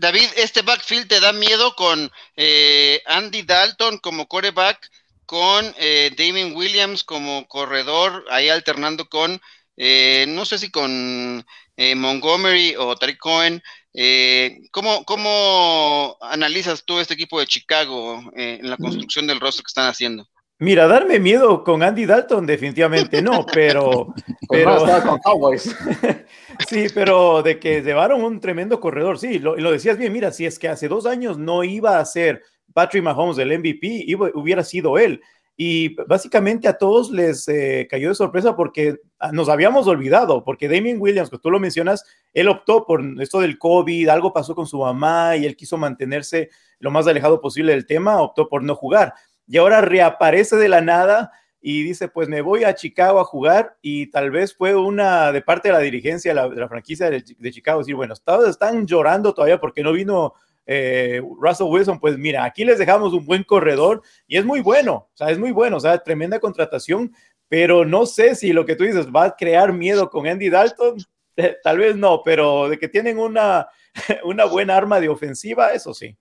David, este backfield te da miedo con eh, Andy Dalton como coreback, con eh, Damien Williams como corredor, ahí alternando con, eh, no sé si con eh, Montgomery o Tariq Cohen. Eh, ¿cómo, ¿Cómo analizas tú este equipo de Chicago eh, en la construcción del rostro que están haciendo? Mira, darme miedo con Andy Dalton, definitivamente no, pero. [laughs] pero con Cowboys. [laughs] sí, pero de que llevaron un tremendo corredor, sí, lo, lo, decías bien. Mira, si es que hace dos años no iba a ser Patrick Mahomes el MVP, iba, hubiera sido él. Y básicamente a todos les eh, cayó de sorpresa porque nos habíamos olvidado, porque Damien Williams, que tú lo mencionas, él optó por esto del COVID, algo pasó con su mamá y él quiso mantenerse lo más alejado posible del tema, optó por no jugar y ahora reaparece de la nada y dice, pues me voy a Chicago a jugar y tal vez fue una de parte de la dirigencia la, de la franquicia de, de, Chicago decir, bueno, están llorando todavía porque no vino eh, Russell Wilson, pues mira, aquí les dejamos un buen corredor y es muy bueno, o sea, es muy bueno, o sea, tremenda contratación, pero no sé si lo que tú dices va a crear miedo con Andy Dalton, [laughs] tal vez no, pero de que tienen una, [laughs] una buena arma de ofensiva, eso sí.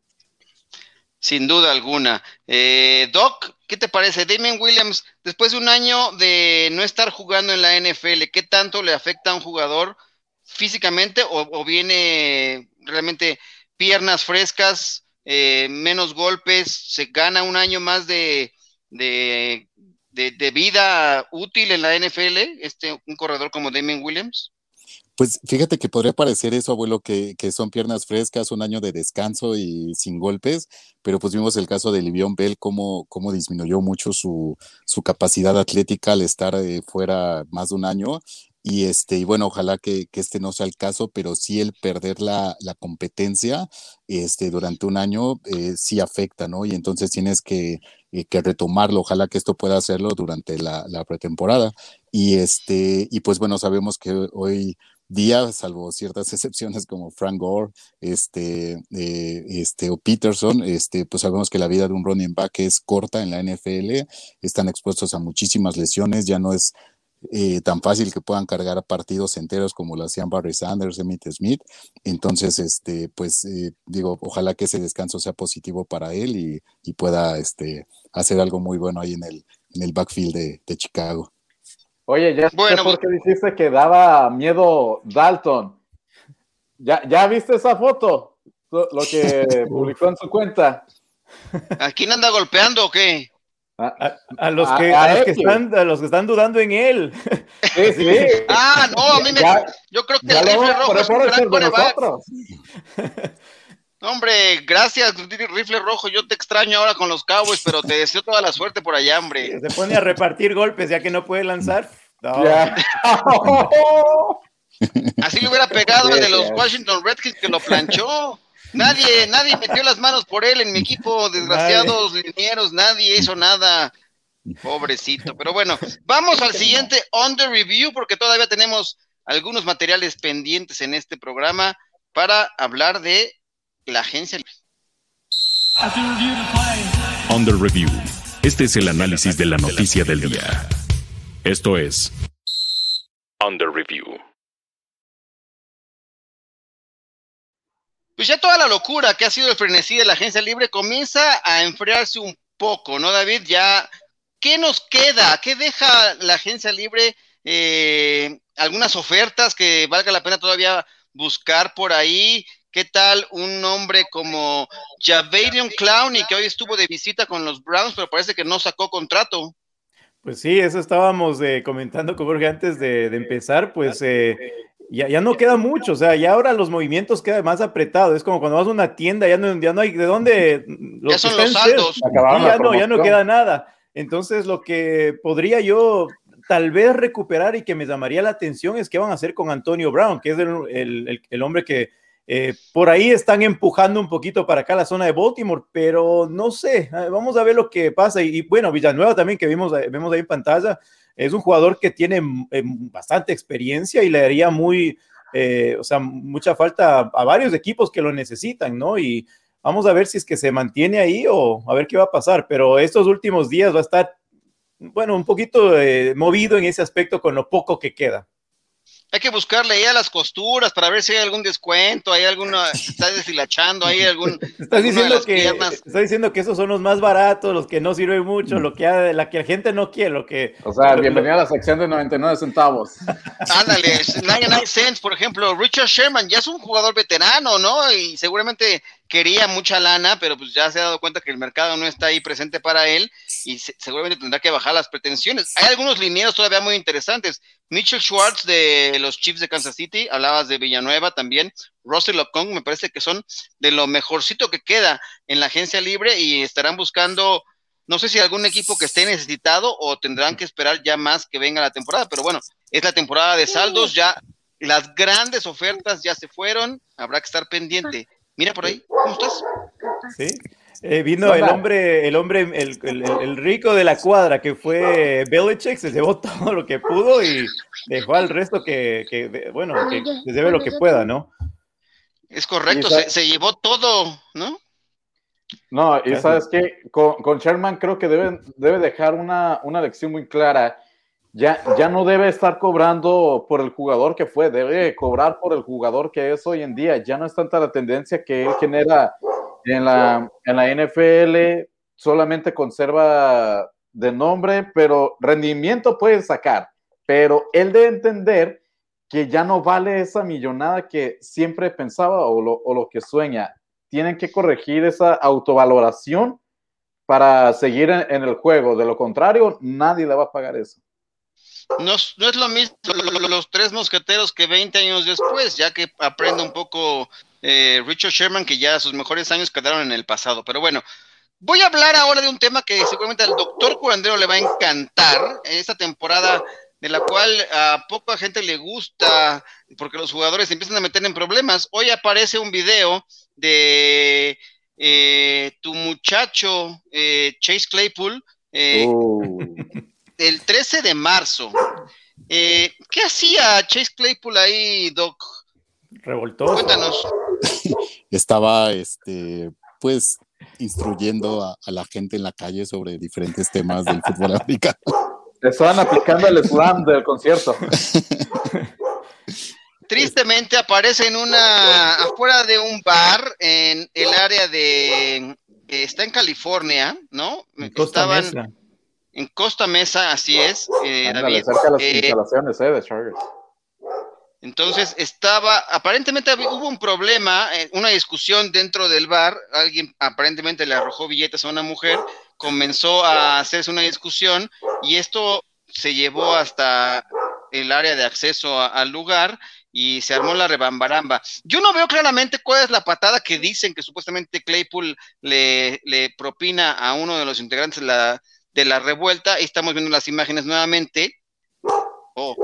Sin duda alguna. Eh, Doc, ¿qué te parece? Damien Williams, después de un año de no estar jugando en la NFL, ¿qué tanto le afecta a un jugador físicamente o, viene realmente piernas frescas, eh, menos golpes, se gana un año más de, de, de, de, vida útil en la NFL, este, un corredor como Damien Williams? Pues fíjate que podría parecer eso, abuelo, que, que, son piernas frescas, un año de descanso y sin golpes, pero pues vimos el caso de Livion Bell, cómo, cómo disminuyó mucho su, su capacidad atlética al estar eh, fuera más de un año. Y este, y bueno, ojalá que, que, este no sea el caso, pero sí el perder la, la competencia este, durante un año eh, sí afecta, ¿no? Y entonces tienes que, eh, que retomarlo. Ojalá que esto pueda hacerlo durante la, la pretemporada. Y este, y pues bueno, sabemos que hoy día, salvo ciertas [laughs] excepciones como Frank Gore, este, eh, este, o Peterson, este, pues sabemos que la vida de un running back es corta en la NFL, están expuestos a muchísimas lesiones, ya no es eh, tan fácil que puedan cargar partidos enteros como lo hacían Barry Sanders, Emmitt Smith. Entonces, este, pues eh, digo, ojalá que ese descanso sea positivo para él y, y pueda este, hacer algo muy bueno ahí en el, en el backfield de, de Chicago. Oye, ya bueno, sé por qué dijiste que daba miedo Dalton. ¿Ya, ya viste esa foto? Lo que [laughs] publicó en su cuenta. ¿A quién anda golpeando o qué? A, a, los que, a, a, los que están, a los que están dudando en él. Sí, sí. ah, no, a mí me. Ya, yo creo que el rifle rojo es un gran coreback. [laughs] Hombre, gracias, rifle rojo. Yo te extraño ahora con los Cowboys, pero te deseo toda la suerte por allá, hombre. Se pone a repartir golpes ya que no puede lanzar. No. [laughs] Así le hubiera pegado al de los Washington Redskins que lo planchó. Nadie, nadie metió las manos por él en mi equipo, desgraciados linieros, nadie hizo nada. Pobrecito. Pero bueno, vamos al siguiente on the review porque todavía tenemos algunos materiales pendientes en este programa para hablar de la agencia. The review. Este es el análisis de la noticia del día. Esto es the review. Pues ya toda la locura que ha sido el frenesí de la agencia libre comienza a enfriarse un poco, ¿no, David? Ya, ¿qué nos queda? ¿Qué deja la agencia libre? Eh, algunas ofertas que valga la pena todavía buscar por ahí. ¿Qué tal un hombre como Javarion Clowney, que hoy estuvo de visita con los Browns, pero parece que no sacó contrato? Pues sí, eso estábamos eh, comentando con Jorge antes de, empezar, pues eh, ya, ya, no queda mucho, o sea, ya ahora los movimientos quedan más apretados, es como cuando vas a una tienda, ya no, ya no hay de dónde... ya son los saldos. ya, no, ya no queda nada. Entonces, lo que podría yo tal vez recuperar y que me llamaría la atención es qué van a hacer con Antonio Brown, que es el, el, el hombre que eh, por ahí están empujando un poquito para acá la zona de Baltimore, pero no sé, eh, vamos a ver lo que pasa. Y, bueno, Villanueva también que vimos, vemos ahí en pantalla, es un jugador que tiene eh, bastante experiencia y le daría muy, o sea, mucha falta a, varios equipos que lo necesitan, ¿no? Y vamos a ver si es que se mantiene ahí o a ver qué va a pasar. Pero estos últimos días va a estar bueno, un poquito eh, movido en ese aspecto con lo poco que queda. Hay que buscarle ahí a las costuras para ver si hay algún descuento, hay alguna, [laughs] está deshilachando, hay algún. [laughs] Estás diciendo, que, está diciendo que esos son los más baratos, los que no sirven mucho, lo que la que la gente no quiere, lo que. O sea, bienvenido a la sección de 99 centavos. [laughs] Ándale, 99 cents, por ejemplo, Richard Sherman ya es un jugador veterano, ¿no? Y seguramente quería mucha lana, pero pues ya se ha dado cuenta que el mercado no está ahí presente para él y seguramente tendrá que bajar las pretensiones. Hay algunos linieros todavía muy interesantes. Mitchell Schwartz de los Chiefs de Kansas City, hablabas de Villanueva también, Russell Ocon, me parece que son de lo mejorcito que queda en la agencia libre y estarán buscando, no sé si algún equipo que esté necesitado o tendrán que esperar ya más que venga la temporada, pero bueno, es la temporada de saldos, ya las grandes ofertas ya se fueron, habrá que estar pendiente. Mira por ahí, ¿cómo estás? Sí. Eh, vino el hombre, el hombre, el, el, rico de la cuadra que fue Belichick, se llevó [laughs] todo lo que pudo y dejó al resto que, que bueno, que se lleve lo que pueda, ¿no? Es correcto, se, se, llevó todo, ¿no? No, y sabes que con, con, Sherman creo que debe, debe dejar una, una lección muy clara ya, ya no debe estar cobrando por el jugador que fue, debe cobrar por el jugador que es hoy en día. Ya no es tanta la tendencia que él genera en la, en la NFL, solamente conserva de nombre, pero rendimiento puede sacar. Pero él debe entender que ya no vale esa millonada que siempre pensaba o lo, o lo que sueña. Tienen que corregir esa autovaloración para seguir en, el juego. De lo contrario, nadie le va a pagar eso. No, no, es lo mismo los tres mosqueteros que 20 años después, ya que aprende un poco eh, Richard Sherman, que ya sus mejores años quedaron en el pasado. Pero bueno, voy a hablar ahora de un tema que seguramente al doctor curandero le va a encantar. En esta temporada de la cual a poca gente le gusta porque los jugadores empiezan a meter en problemas. Hoy aparece un video de eh, tu muchacho eh, Chase Claypool. Oh el 13 de marzo. Eh, ¿Qué hacía Chase Claypool ahí, Doc? Revoltó. Cuéntanos. [laughs] Estaba, este, pues, instruyendo a, la gente en la calle sobre diferentes temas del fútbol americano. Estaban aplicando el slam del concierto. Tristemente aparece en una, afuera de un bar en el área de, está en California, ¿no? Estaban, en Costa Mesa, así es, eh, David. Cerca las eh, instalaciones eh, de Chargers. Entonces estaba, aparentemente hubo un problema, eh, una discusión dentro del bar, alguien aparentemente le arrojó billetes a una mujer, comenzó a hacerse una discusión y esto se llevó hasta el área de acceso al lugar y se armó la rebambaramba. Yo no veo claramente cuál es la patada que dicen que supuestamente Claypool le, le propina a uno de los integrantes de la, de la revuelta. Estamos viendo las imágenes nuevamente. Oh.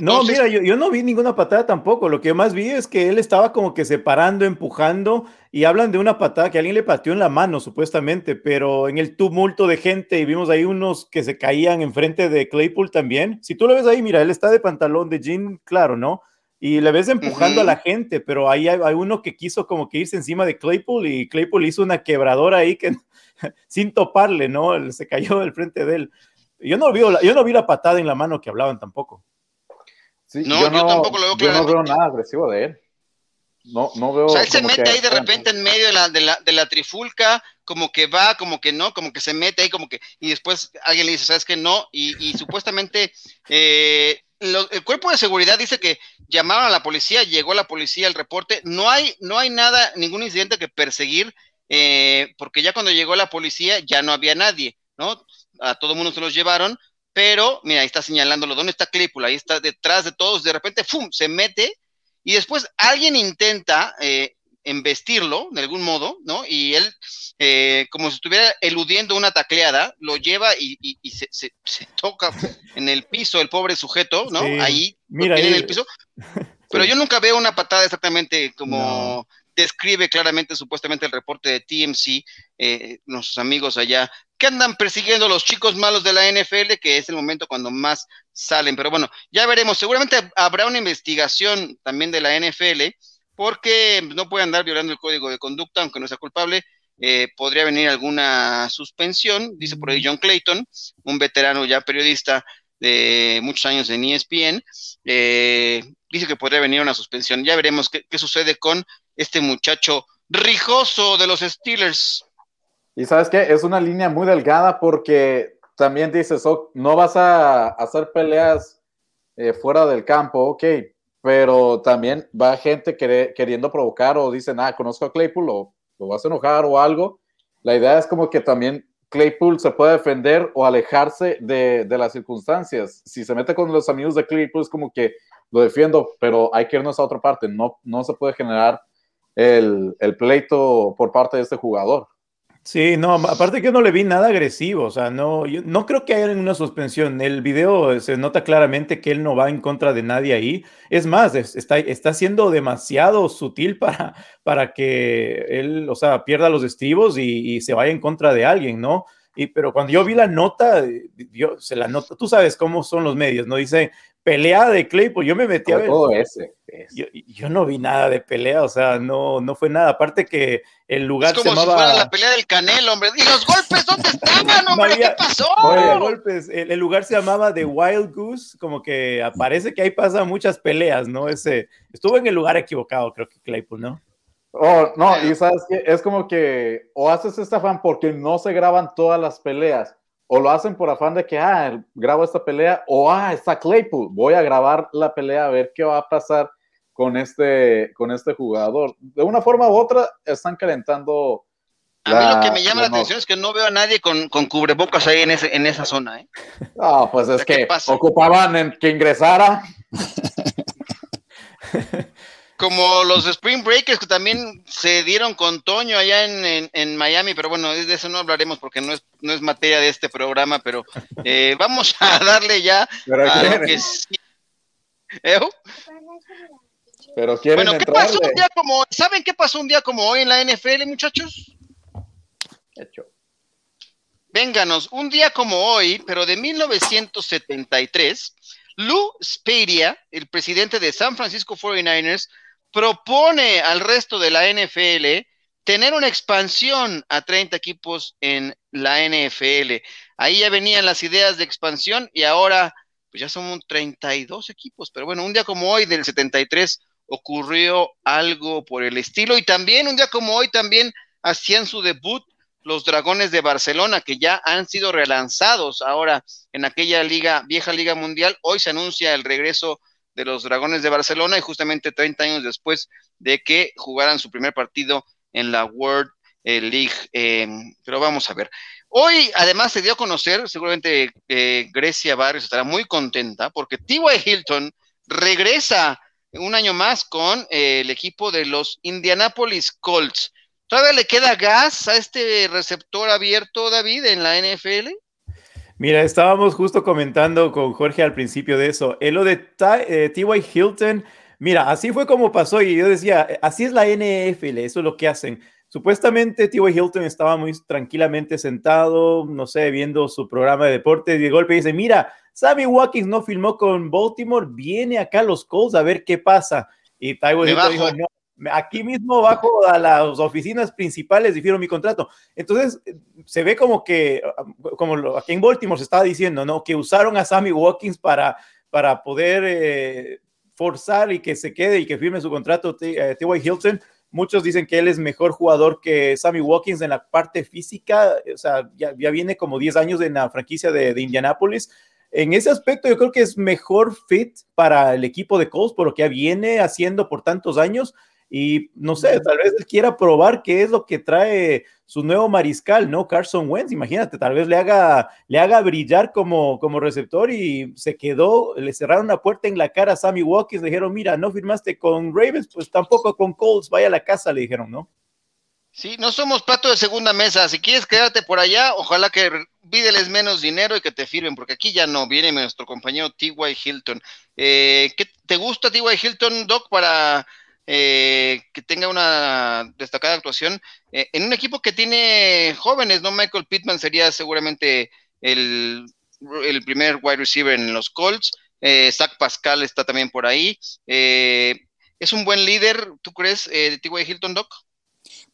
no, mira, yo, no vi ninguna patada tampoco. Lo que más vi es que él estaba como que separando, empujando, y hablan de una patada que alguien le pateó en la mano, supuestamente, pero en el tumulto de gente, y vimos ahí unos que se caían enfrente de Claypool también. Si tú lo ves ahí, mira, él está de pantalón de jean, claro, ¿no? Y le ves empujando a la gente, pero ahí hay, uno que quiso como que irse encima de Claypool y Claypool hizo una quebradora ahí que [laughs] sin toparle, ¿no? Se cayó del frente de él. Yo no, vi la, yo no vi la patada en la mano que hablaban tampoco. no, yo, tampoco lo veo Yo no veo nada agresivo de él. No, no veo. O sea, él se mete ahí de repente en medio de la, de, la, de la trifulca, como que va, como que no, como que se mete ahí, como que. Y después alguien le dice, ¿sabes qué? No. Y, y supuestamente eh, el cuerpo de seguridad dice que llamaron a la policía, llegó la policía, el reporte. No hay, no hay nada, ningún incidente que perseguir, eh, porque ya cuando llegó la policía ya no había nadie, ¿no? A todo mundo se los llevaron, pero mira, ahí está señalándolo, ¿dónde está Claypool? Ahí está detrás de todos, de repente, ¡fum! Se mete y después alguien intenta eh, embestirlo de algún modo, ¿no? Y él, eh, como si estuviera eludiendo una tacleada, lo lleva y, se, toca en el piso el pobre sujeto, ¿no? Ahí, Mira, en el piso. [laughs] Pero yo nunca veo una patada exactamente como describe claramente supuestamente el reporte de TMC, eh, nuestros amigos allá, que andan persiguiendo los chicos malos de la NFL, que es el momento cuando más salen. Pero bueno, ya veremos. Seguramente habrá una investigación también de la NFL, porque no puede andar violando el código de conducta, aunque no sea culpable. Eh, podría venir alguna suspensión, dice por ahí John Clayton, un veterano ya periodista de muchos años en ESPN, eh, dice que podría venir una suspensión. Ya veremos qué, qué sucede con este muchacho rijoso de los Steelers. Y sabes qué, es una línea muy delgada porque también dices, oh, no vas a hacer peleas eh, fuera del campo, ok, pero también va gente queriendo provocar o dicen, ah, conozco a Claypool o lo vas a enojar o algo. La idea es como que también Claypool se puede defender o alejarse de, de las circunstancias. Si se mete con los amigos de Claypool es como que lo defiendo, pero hay que irnos a otra parte. No, no se puede generar el, el pleito por parte de este jugador. Sí, no, aparte que no le vi nada agresivo, o sea, no, yo no creo que haya una suspensión. El video se nota claramente que él no va en contra de nadie ahí. Es más, está, está siendo demasiado sutil para, para que él, o sea, pierda los estribos y, se vaya en contra de alguien, ¿no? Y, pero cuando yo vi la nota, yo se la nota, tú sabes cómo son los medios, ¿no? Dice pelea de Claypool, yo me metí a ver. Todo ese, Yo, no vi nada de pelea, o sea, no, no fue nada. Aparte que el lugar es como se llamaba... si fuera la pelea del Canelo, hombre. ¿Y los golpes dónde estaban, hombre? ¿Qué pasó? golpes. El, lugar se llamaba The Wild Goose, como que aparece que ahí pasan muchas peleas, ¿no? Ese, estuvo en el lugar equivocado, creo que Claypool, ¿no? Oh, no, y sabes que es como que o haces esta fan porque no se graban todas las peleas, o lo hacen por afán de que, ah, grabo esta pelea, o ah, está Claypool, voy a grabar la pelea a ver qué va a pasar con este, con este jugador. De una forma u otra, están calentando. A mí lo que me llama la, atención es que no veo a nadie con, con cubrebocas ahí en, ese, en esa zona. ¿eh? Ah, pues es que ocupaban en que ingresara. [laughs] como los Spring Breakers que también se dieron con Toño allá en, Miami, pero bueno, de eso no hablaremos porque no es, no es materia de este programa, pero eh, [laughs] vamos a darle ya a lo que sí. ¿Eh? Pero quieren bueno, ¿qué pasó un día como ¿Saben qué pasó un día como hoy en la NFL, muchachos? Hecho. Vénganos, un día como hoy, pero de 1973, Lou Spadia, el presidente de San Francisco 49ers, propone al resto de la NFL tener una expansión a 30 equipos en la NFL. Ahí ya venían las ideas de expansión y ahora pues ya son 32 equipos, pero bueno, un día como hoy del 73 ocurrió algo por el estilo y también un día como hoy también hacían su debut los Dragones de Barcelona, que ya han sido relanzados ahora en aquella liga, vieja liga mundial. Hoy se anuncia el regreso de los Dragones de Barcelona y justamente 30 años después de que jugaran su primer partido en la World eh, League. Eh, pero vamos a ver. Hoy además se dio a conocer, seguramente eh, Grecia Barrios estará muy contenta porque T.Y. Hilton regresa un año más con el equipo de los Indianapolis Colts. ¿Todavía le queda gas a este receptor abierto, David, en la NFL? Mira, estábamos justo comentando con Jorge al principio de eso. En lo de T.Y. Eh, Hilton, mira, así fue como pasó y yo decía, así es la NFL, eso es lo que hacen. Supuestamente T.Y. Hilton estaba muy tranquilamente sentado, no sé, viendo su programa de deportes y de golpe dice, mira, Sammy Watkins no filmó con Baltimore, viene acá a los Colts a ver qué pasa. Y T.Y. Hilton dijo, no, aquí mismo bajo a las oficinas principales dijeron mi contrato. Entonces, se ve como que, como aquí en Baltimore se estaba diciendo, ¿no? Que usaron a Sammy Watkins para, para poder eh, forzar y que se quede y que firme su contrato T.Y. Eh, Hilton. Muchos dicen que él es mejor jugador que Sammy Watkins en la parte física, o sea, ya, viene como 10 años en la franquicia de, de Indianapolis. En ese aspecto yo creo que es mejor fit para el equipo de Colts por lo que viene haciendo por tantos años y no sé, tal vez él quiera probar qué es lo que trae su nuevo mariscal, ¿no? Carson Wentz, imagínate, tal vez le haga, le haga brillar como, como receptor y se quedó, le cerraron una puerta en la cara a Sammy Watkins, le dijeron, mira, no firmaste con Ravens, pues tampoco con Colts, vaya a la casa, le dijeron, ¿no? Sí, no somos plato de segunda mesa. Si quieres quedarte por allá, ojalá que pídeles menos dinero y que te firmen, porque aquí ya no viene nuestro compañero T.Y. Hilton. Eh, ¿qué, ¿Te gusta T.Y. Hilton, Doc, para eh, que tenga una destacada actuación eh, en un equipo que tiene jóvenes, ¿no? Michael Pittman sería seguramente el, primer wide receiver en los Colts. Eh, Zach Pascal está también por ahí. ¿Es un buen líder, tú crees, de T.Y. Hilton, Doc?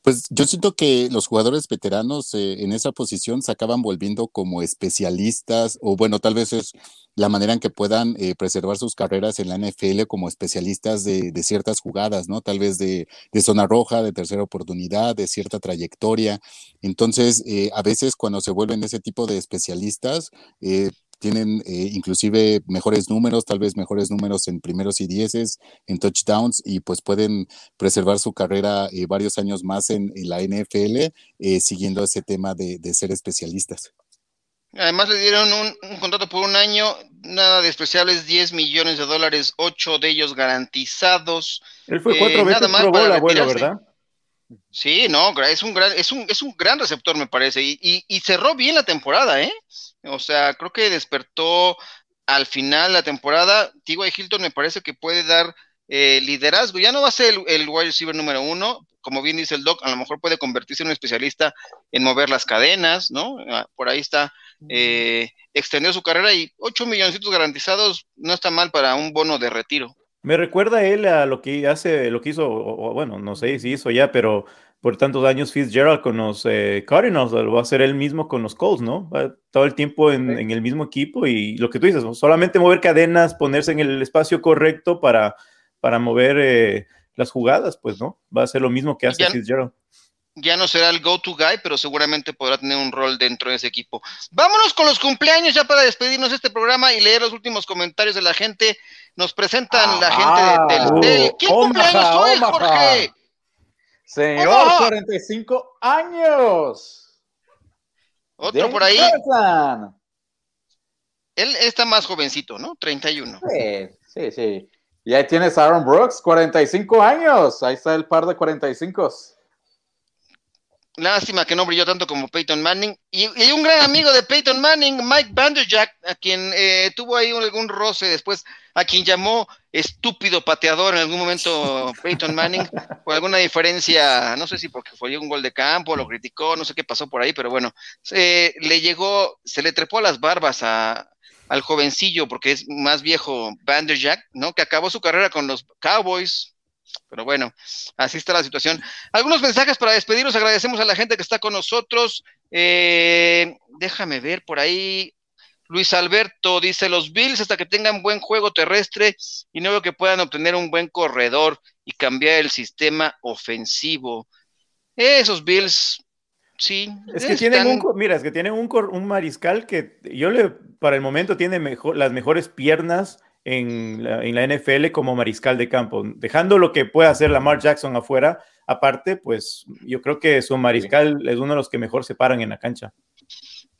Pues yo siento que los jugadores veteranos eh, en esa posición se acaban volviendo como especialistas, o bueno, tal vez es la manera en que puedan eh, preservar sus carreras en la NFL como especialistas de, ciertas jugadas, ¿no? Tal vez de, zona roja, de tercera oportunidad, de cierta trayectoria. Entonces, eh, a veces cuando se vuelven ese tipo de especialistas, tienen eh, inclusive mejores números, tal vez mejores números en primeros y dieces, en touchdowns, y pues pueden preservar su carrera eh, varios años más en, la NFL, eh, siguiendo ese tema de, ser especialistas. Además le dieron un, contrato por un año, nada despreciables, 10 millones de dólares, 8 de ellos garantizados. Él fue cuatro veces nada más Pro abuelo, ¿verdad? Sí, no, es un gran, es un, es un gran receptor, me parece, y, y cerró bien la temporada, ¿eh? O sea, creo que despertó al final la temporada. T.Y. Hilton me parece que puede dar eh, liderazgo. Ya no va a ser el, wide receiver número uno, como bien dice el doc, a lo mejor puede convertirse en un especialista en mover las cadenas, ¿no? Ah, por ahí está, eh, extendió su carrera y 8 milloncitos garantizados no está mal para un bono de retiro. Me recuerda él a lo que hace, lo que hizo, bueno, no sé si hizo ya, pero por tantos años Fitzgerald con los eh, Cardinals, lo va a hacer él mismo con los Colts, ¿no? todo el tiempo en, el mismo equipo y lo que tú dices, solamente mover cadenas, ponerse en el espacio correcto para, para mover eh, las jugadas, pues, ¿no? Va a ser lo mismo que hace Fitzgerald. Ya no será el go-to guy, pero seguramente podrá tener un rol dentro de ese equipo. Vámonos con los cumpleaños ya para despedirnos de este programa y leer los últimos comentarios de la gente. Nos presentan la gente del de, ¿Quién cumpleaños hoy, Jorge? Señor, 45 años. Otro por ahí. Él está más jovencito, ¿no? 31. Sí, sí, sí. Y ahí tienes Aaron Brooks, 45 años. Ahí está el par de 45. Lástima que no brilló tanto como Peyton Manning. Y, hay un gran amigo de Peyton Manning, Mike Vanderjack, a quien eh, tuvo ahí algún roce después a quien llamó estúpido pateador en algún momento [laughs] Peyton Manning, por alguna diferencia, no sé si porque fue un gol de campo, lo criticó, no sé qué pasó por ahí, pero bueno, se, le llegó, se le trepó a las barbas a, al jovencillo, porque es más viejo Jack, ¿no? Que acabó su carrera con los Cowboys. Pero bueno, así está la situación. Algunos mensajes para despedirnos. Agradecemos a la gente que está con nosotros. Eh, déjame ver por ahí. Luis Alberto dice, los Bills hasta que tengan buen juego terrestre y no veo que puedan obtener un buen corredor y cambiar el sistema ofensivo. Esos Bills, sí. Es que tienen un, mira, es que tienen un, un mariscal que yo le, para el momento tiene mejor, las mejores piernas en la, NFL como mariscal de campo, dejando lo que puede hacer Lamar Jackson afuera. Aparte, pues yo creo que su mariscal es uno de los que mejor se paran en la cancha.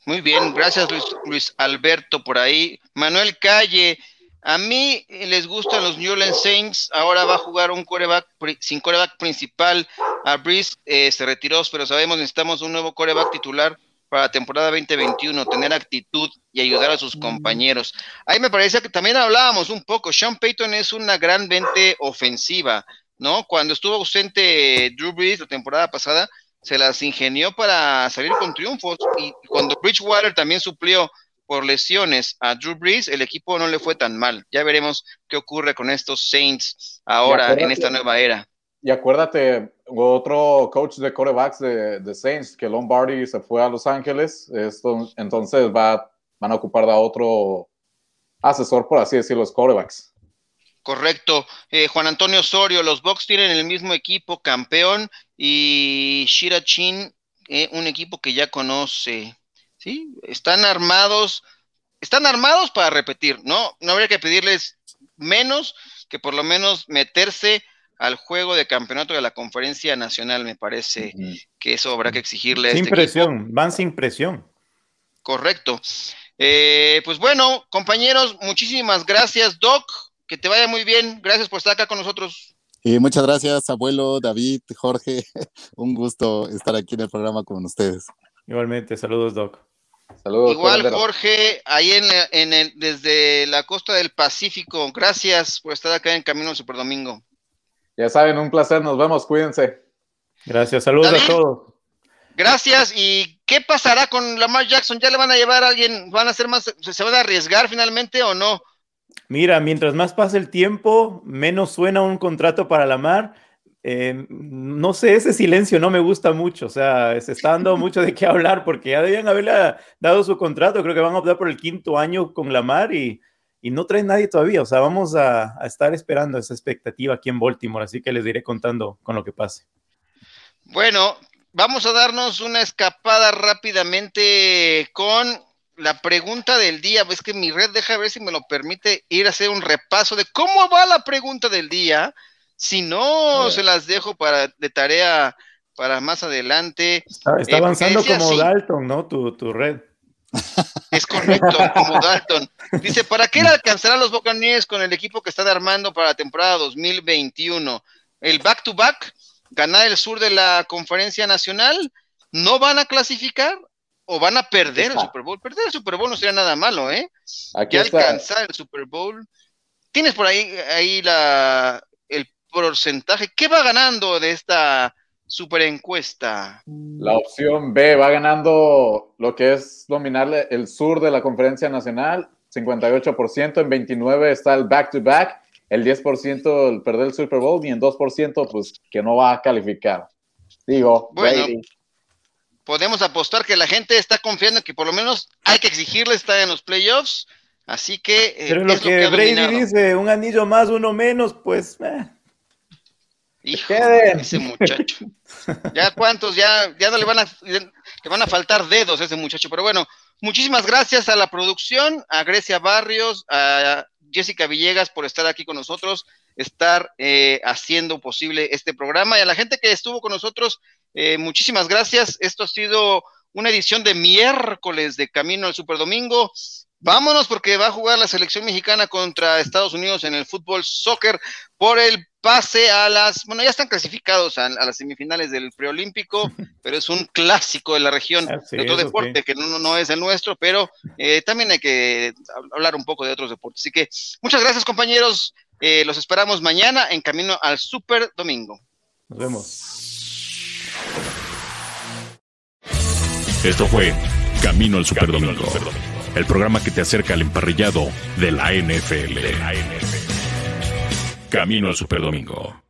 Muy bien, gracias Luis, Alberto por ahí. Manuel Calle, a mí les gustan los New Orleans Saints. Ahora va a jugar un coreback sin coreback principal. A Breeze eh, se retiró, pero sabemos necesitamos un nuevo coreback titular. Para la temporada 2021, tener actitud y ayudar a sus compañeros. Ahí me parece que también hablábamos un poco, Sean Payton es una gran mente ofensiva, ¿no? Cuando estuvo ausente Drew Brees la temporada pasada, se las ingenió para salir con triunfos y cuando Bridgewater también suplió por lesiones a Drew Brees, el equipo no le fue tan mal. Ya veremos qué ocurre con estos Saints ahora en esta nueva era. Y acuérdate, otro coach de corebacks de, Saints, que Lombardi se fue a Los Ángeles, entonces va, van a ocupar a otro asesor, por así decirlo, los corebacks. Correcto. Eh, Juan Antonio Osorio, los Bucks tienen el mismo equipo, campeón, y Shira Chin, eh, un equipo que ya conoce. ¿Sí? Están armados, están armados para repetir, ¿no? No habría que pedirles menos que por lo menos meterse al juego de campeonato de la conferencia nacional, me parece que eso habrá que exigirle. Sin este presión, van sin presión. Correcto. Eh, pues bueno, compañeros, muchísimas gracias, Doc. Que te vaya muy bien. Gracias por estar acá con nosotros. Y muchas gracias, abuelo, David, Jorge. [laughs] Un gusto estar aquí en el programa con ustedes. Igualmente, saludos, Doc. Saludos. Igual, Jorge, ahí en, en el, desde la costa del Pacífico. Gracias por estar acá en Camino Super Domingo. Ya saben, un placer, nos vemos, cuídense. Gracias, saludos a todos. Gracias. ¿Y qué pasará con Lamar Jackson? ¿Ya le van a llevar a alguien? ¿Van a hacer más? ¿Se van a arriesgar finalmente o no? Mira, mientras más pasa el tiempo, menos suena un contrato para Lamar. Eh, no sé, ese silencio no me gusta mucho. O sea, se está dando [laughs] mucho de qué hablar porque ya debían haberle dado su contrato. Creo que van a optar por el quinto año con Lamar y y no trae nadie todavía. O sea, vamos a, estar esperando esa expectativa aquí en Baltimore, así que les diré contando con lo que pase. Bueno, vamos a darnos una escapada rápidamente con la pregunta del día. Es que mi red deja ver si me lo permite ir a hacer un repaso de cómo va la pregunta del día. Si no, se las dejo para de tarea para más adelante. Está, eh, avanzando como Dalton, ¿no? Tu, tu red. [laughs] Es correcto, como Dalton. Dice, ¿para qué alcanzará los Buccaneers con el equipo que están armando para la temporada 2021? El back-to-back, ganar el sur de la conferencia nacional, ¿no van a clasificar o van a perder el Super Bowl? Perder el Super Bowl no sería nada malo, ¿eh? Aquí alcanzar el Super Bowl. Tienes por ahí, ahí la, el porcentaje. ¿Qué va ganando de esta super encuesta. La opción B va ganando lo que es dominar el sur de la conferencia nacional, 58%, en 29 está el back-to-back, el 10% el perder el Super Bowl y en 2% pues que no va a calificar. Digo, bueno, podemos apostar que la gente está confiando que por lo menos hay que exigirle estar en los playoffs, así que... Eh, Pero lo que, Brady dice, un anillo más, uno menos, pues... Eh. Hijo, ese muchacho. Ya cuántos, ya, ya no le van a, le van a faltar dedos a ese muchacho. Pero bueno, muchísimas gracias a la producción, a Grecia Barrios, a Jessica Villegas por estar aquí con nosotros, estar eh, haciendo posible este programa y a la gente que estuvo con nosotros, eh, muchísimas gracias. Esto ha sido una edición de miércoles de Camino al Super Domingo. Vámonos porque va a jugar la selección mexicana contra Estados Unidos en el fútbol soccer por el pase a las, bueno, ya están clasificados a, las semifinales del preolímpico, [laughs] pero es un clásico de la región de otro deporte que no, no, es el nuestro, pero eh, también hay que hablar un poco de otros deportes. Así que muchas gracias compañeros, eh, los esperamos mañana en camino al Super Domingo. Nos vemos. Esto fue Camino al Super Domingo el programa que te acerca al emparrillado de la NFL. Camino al Superdomingo.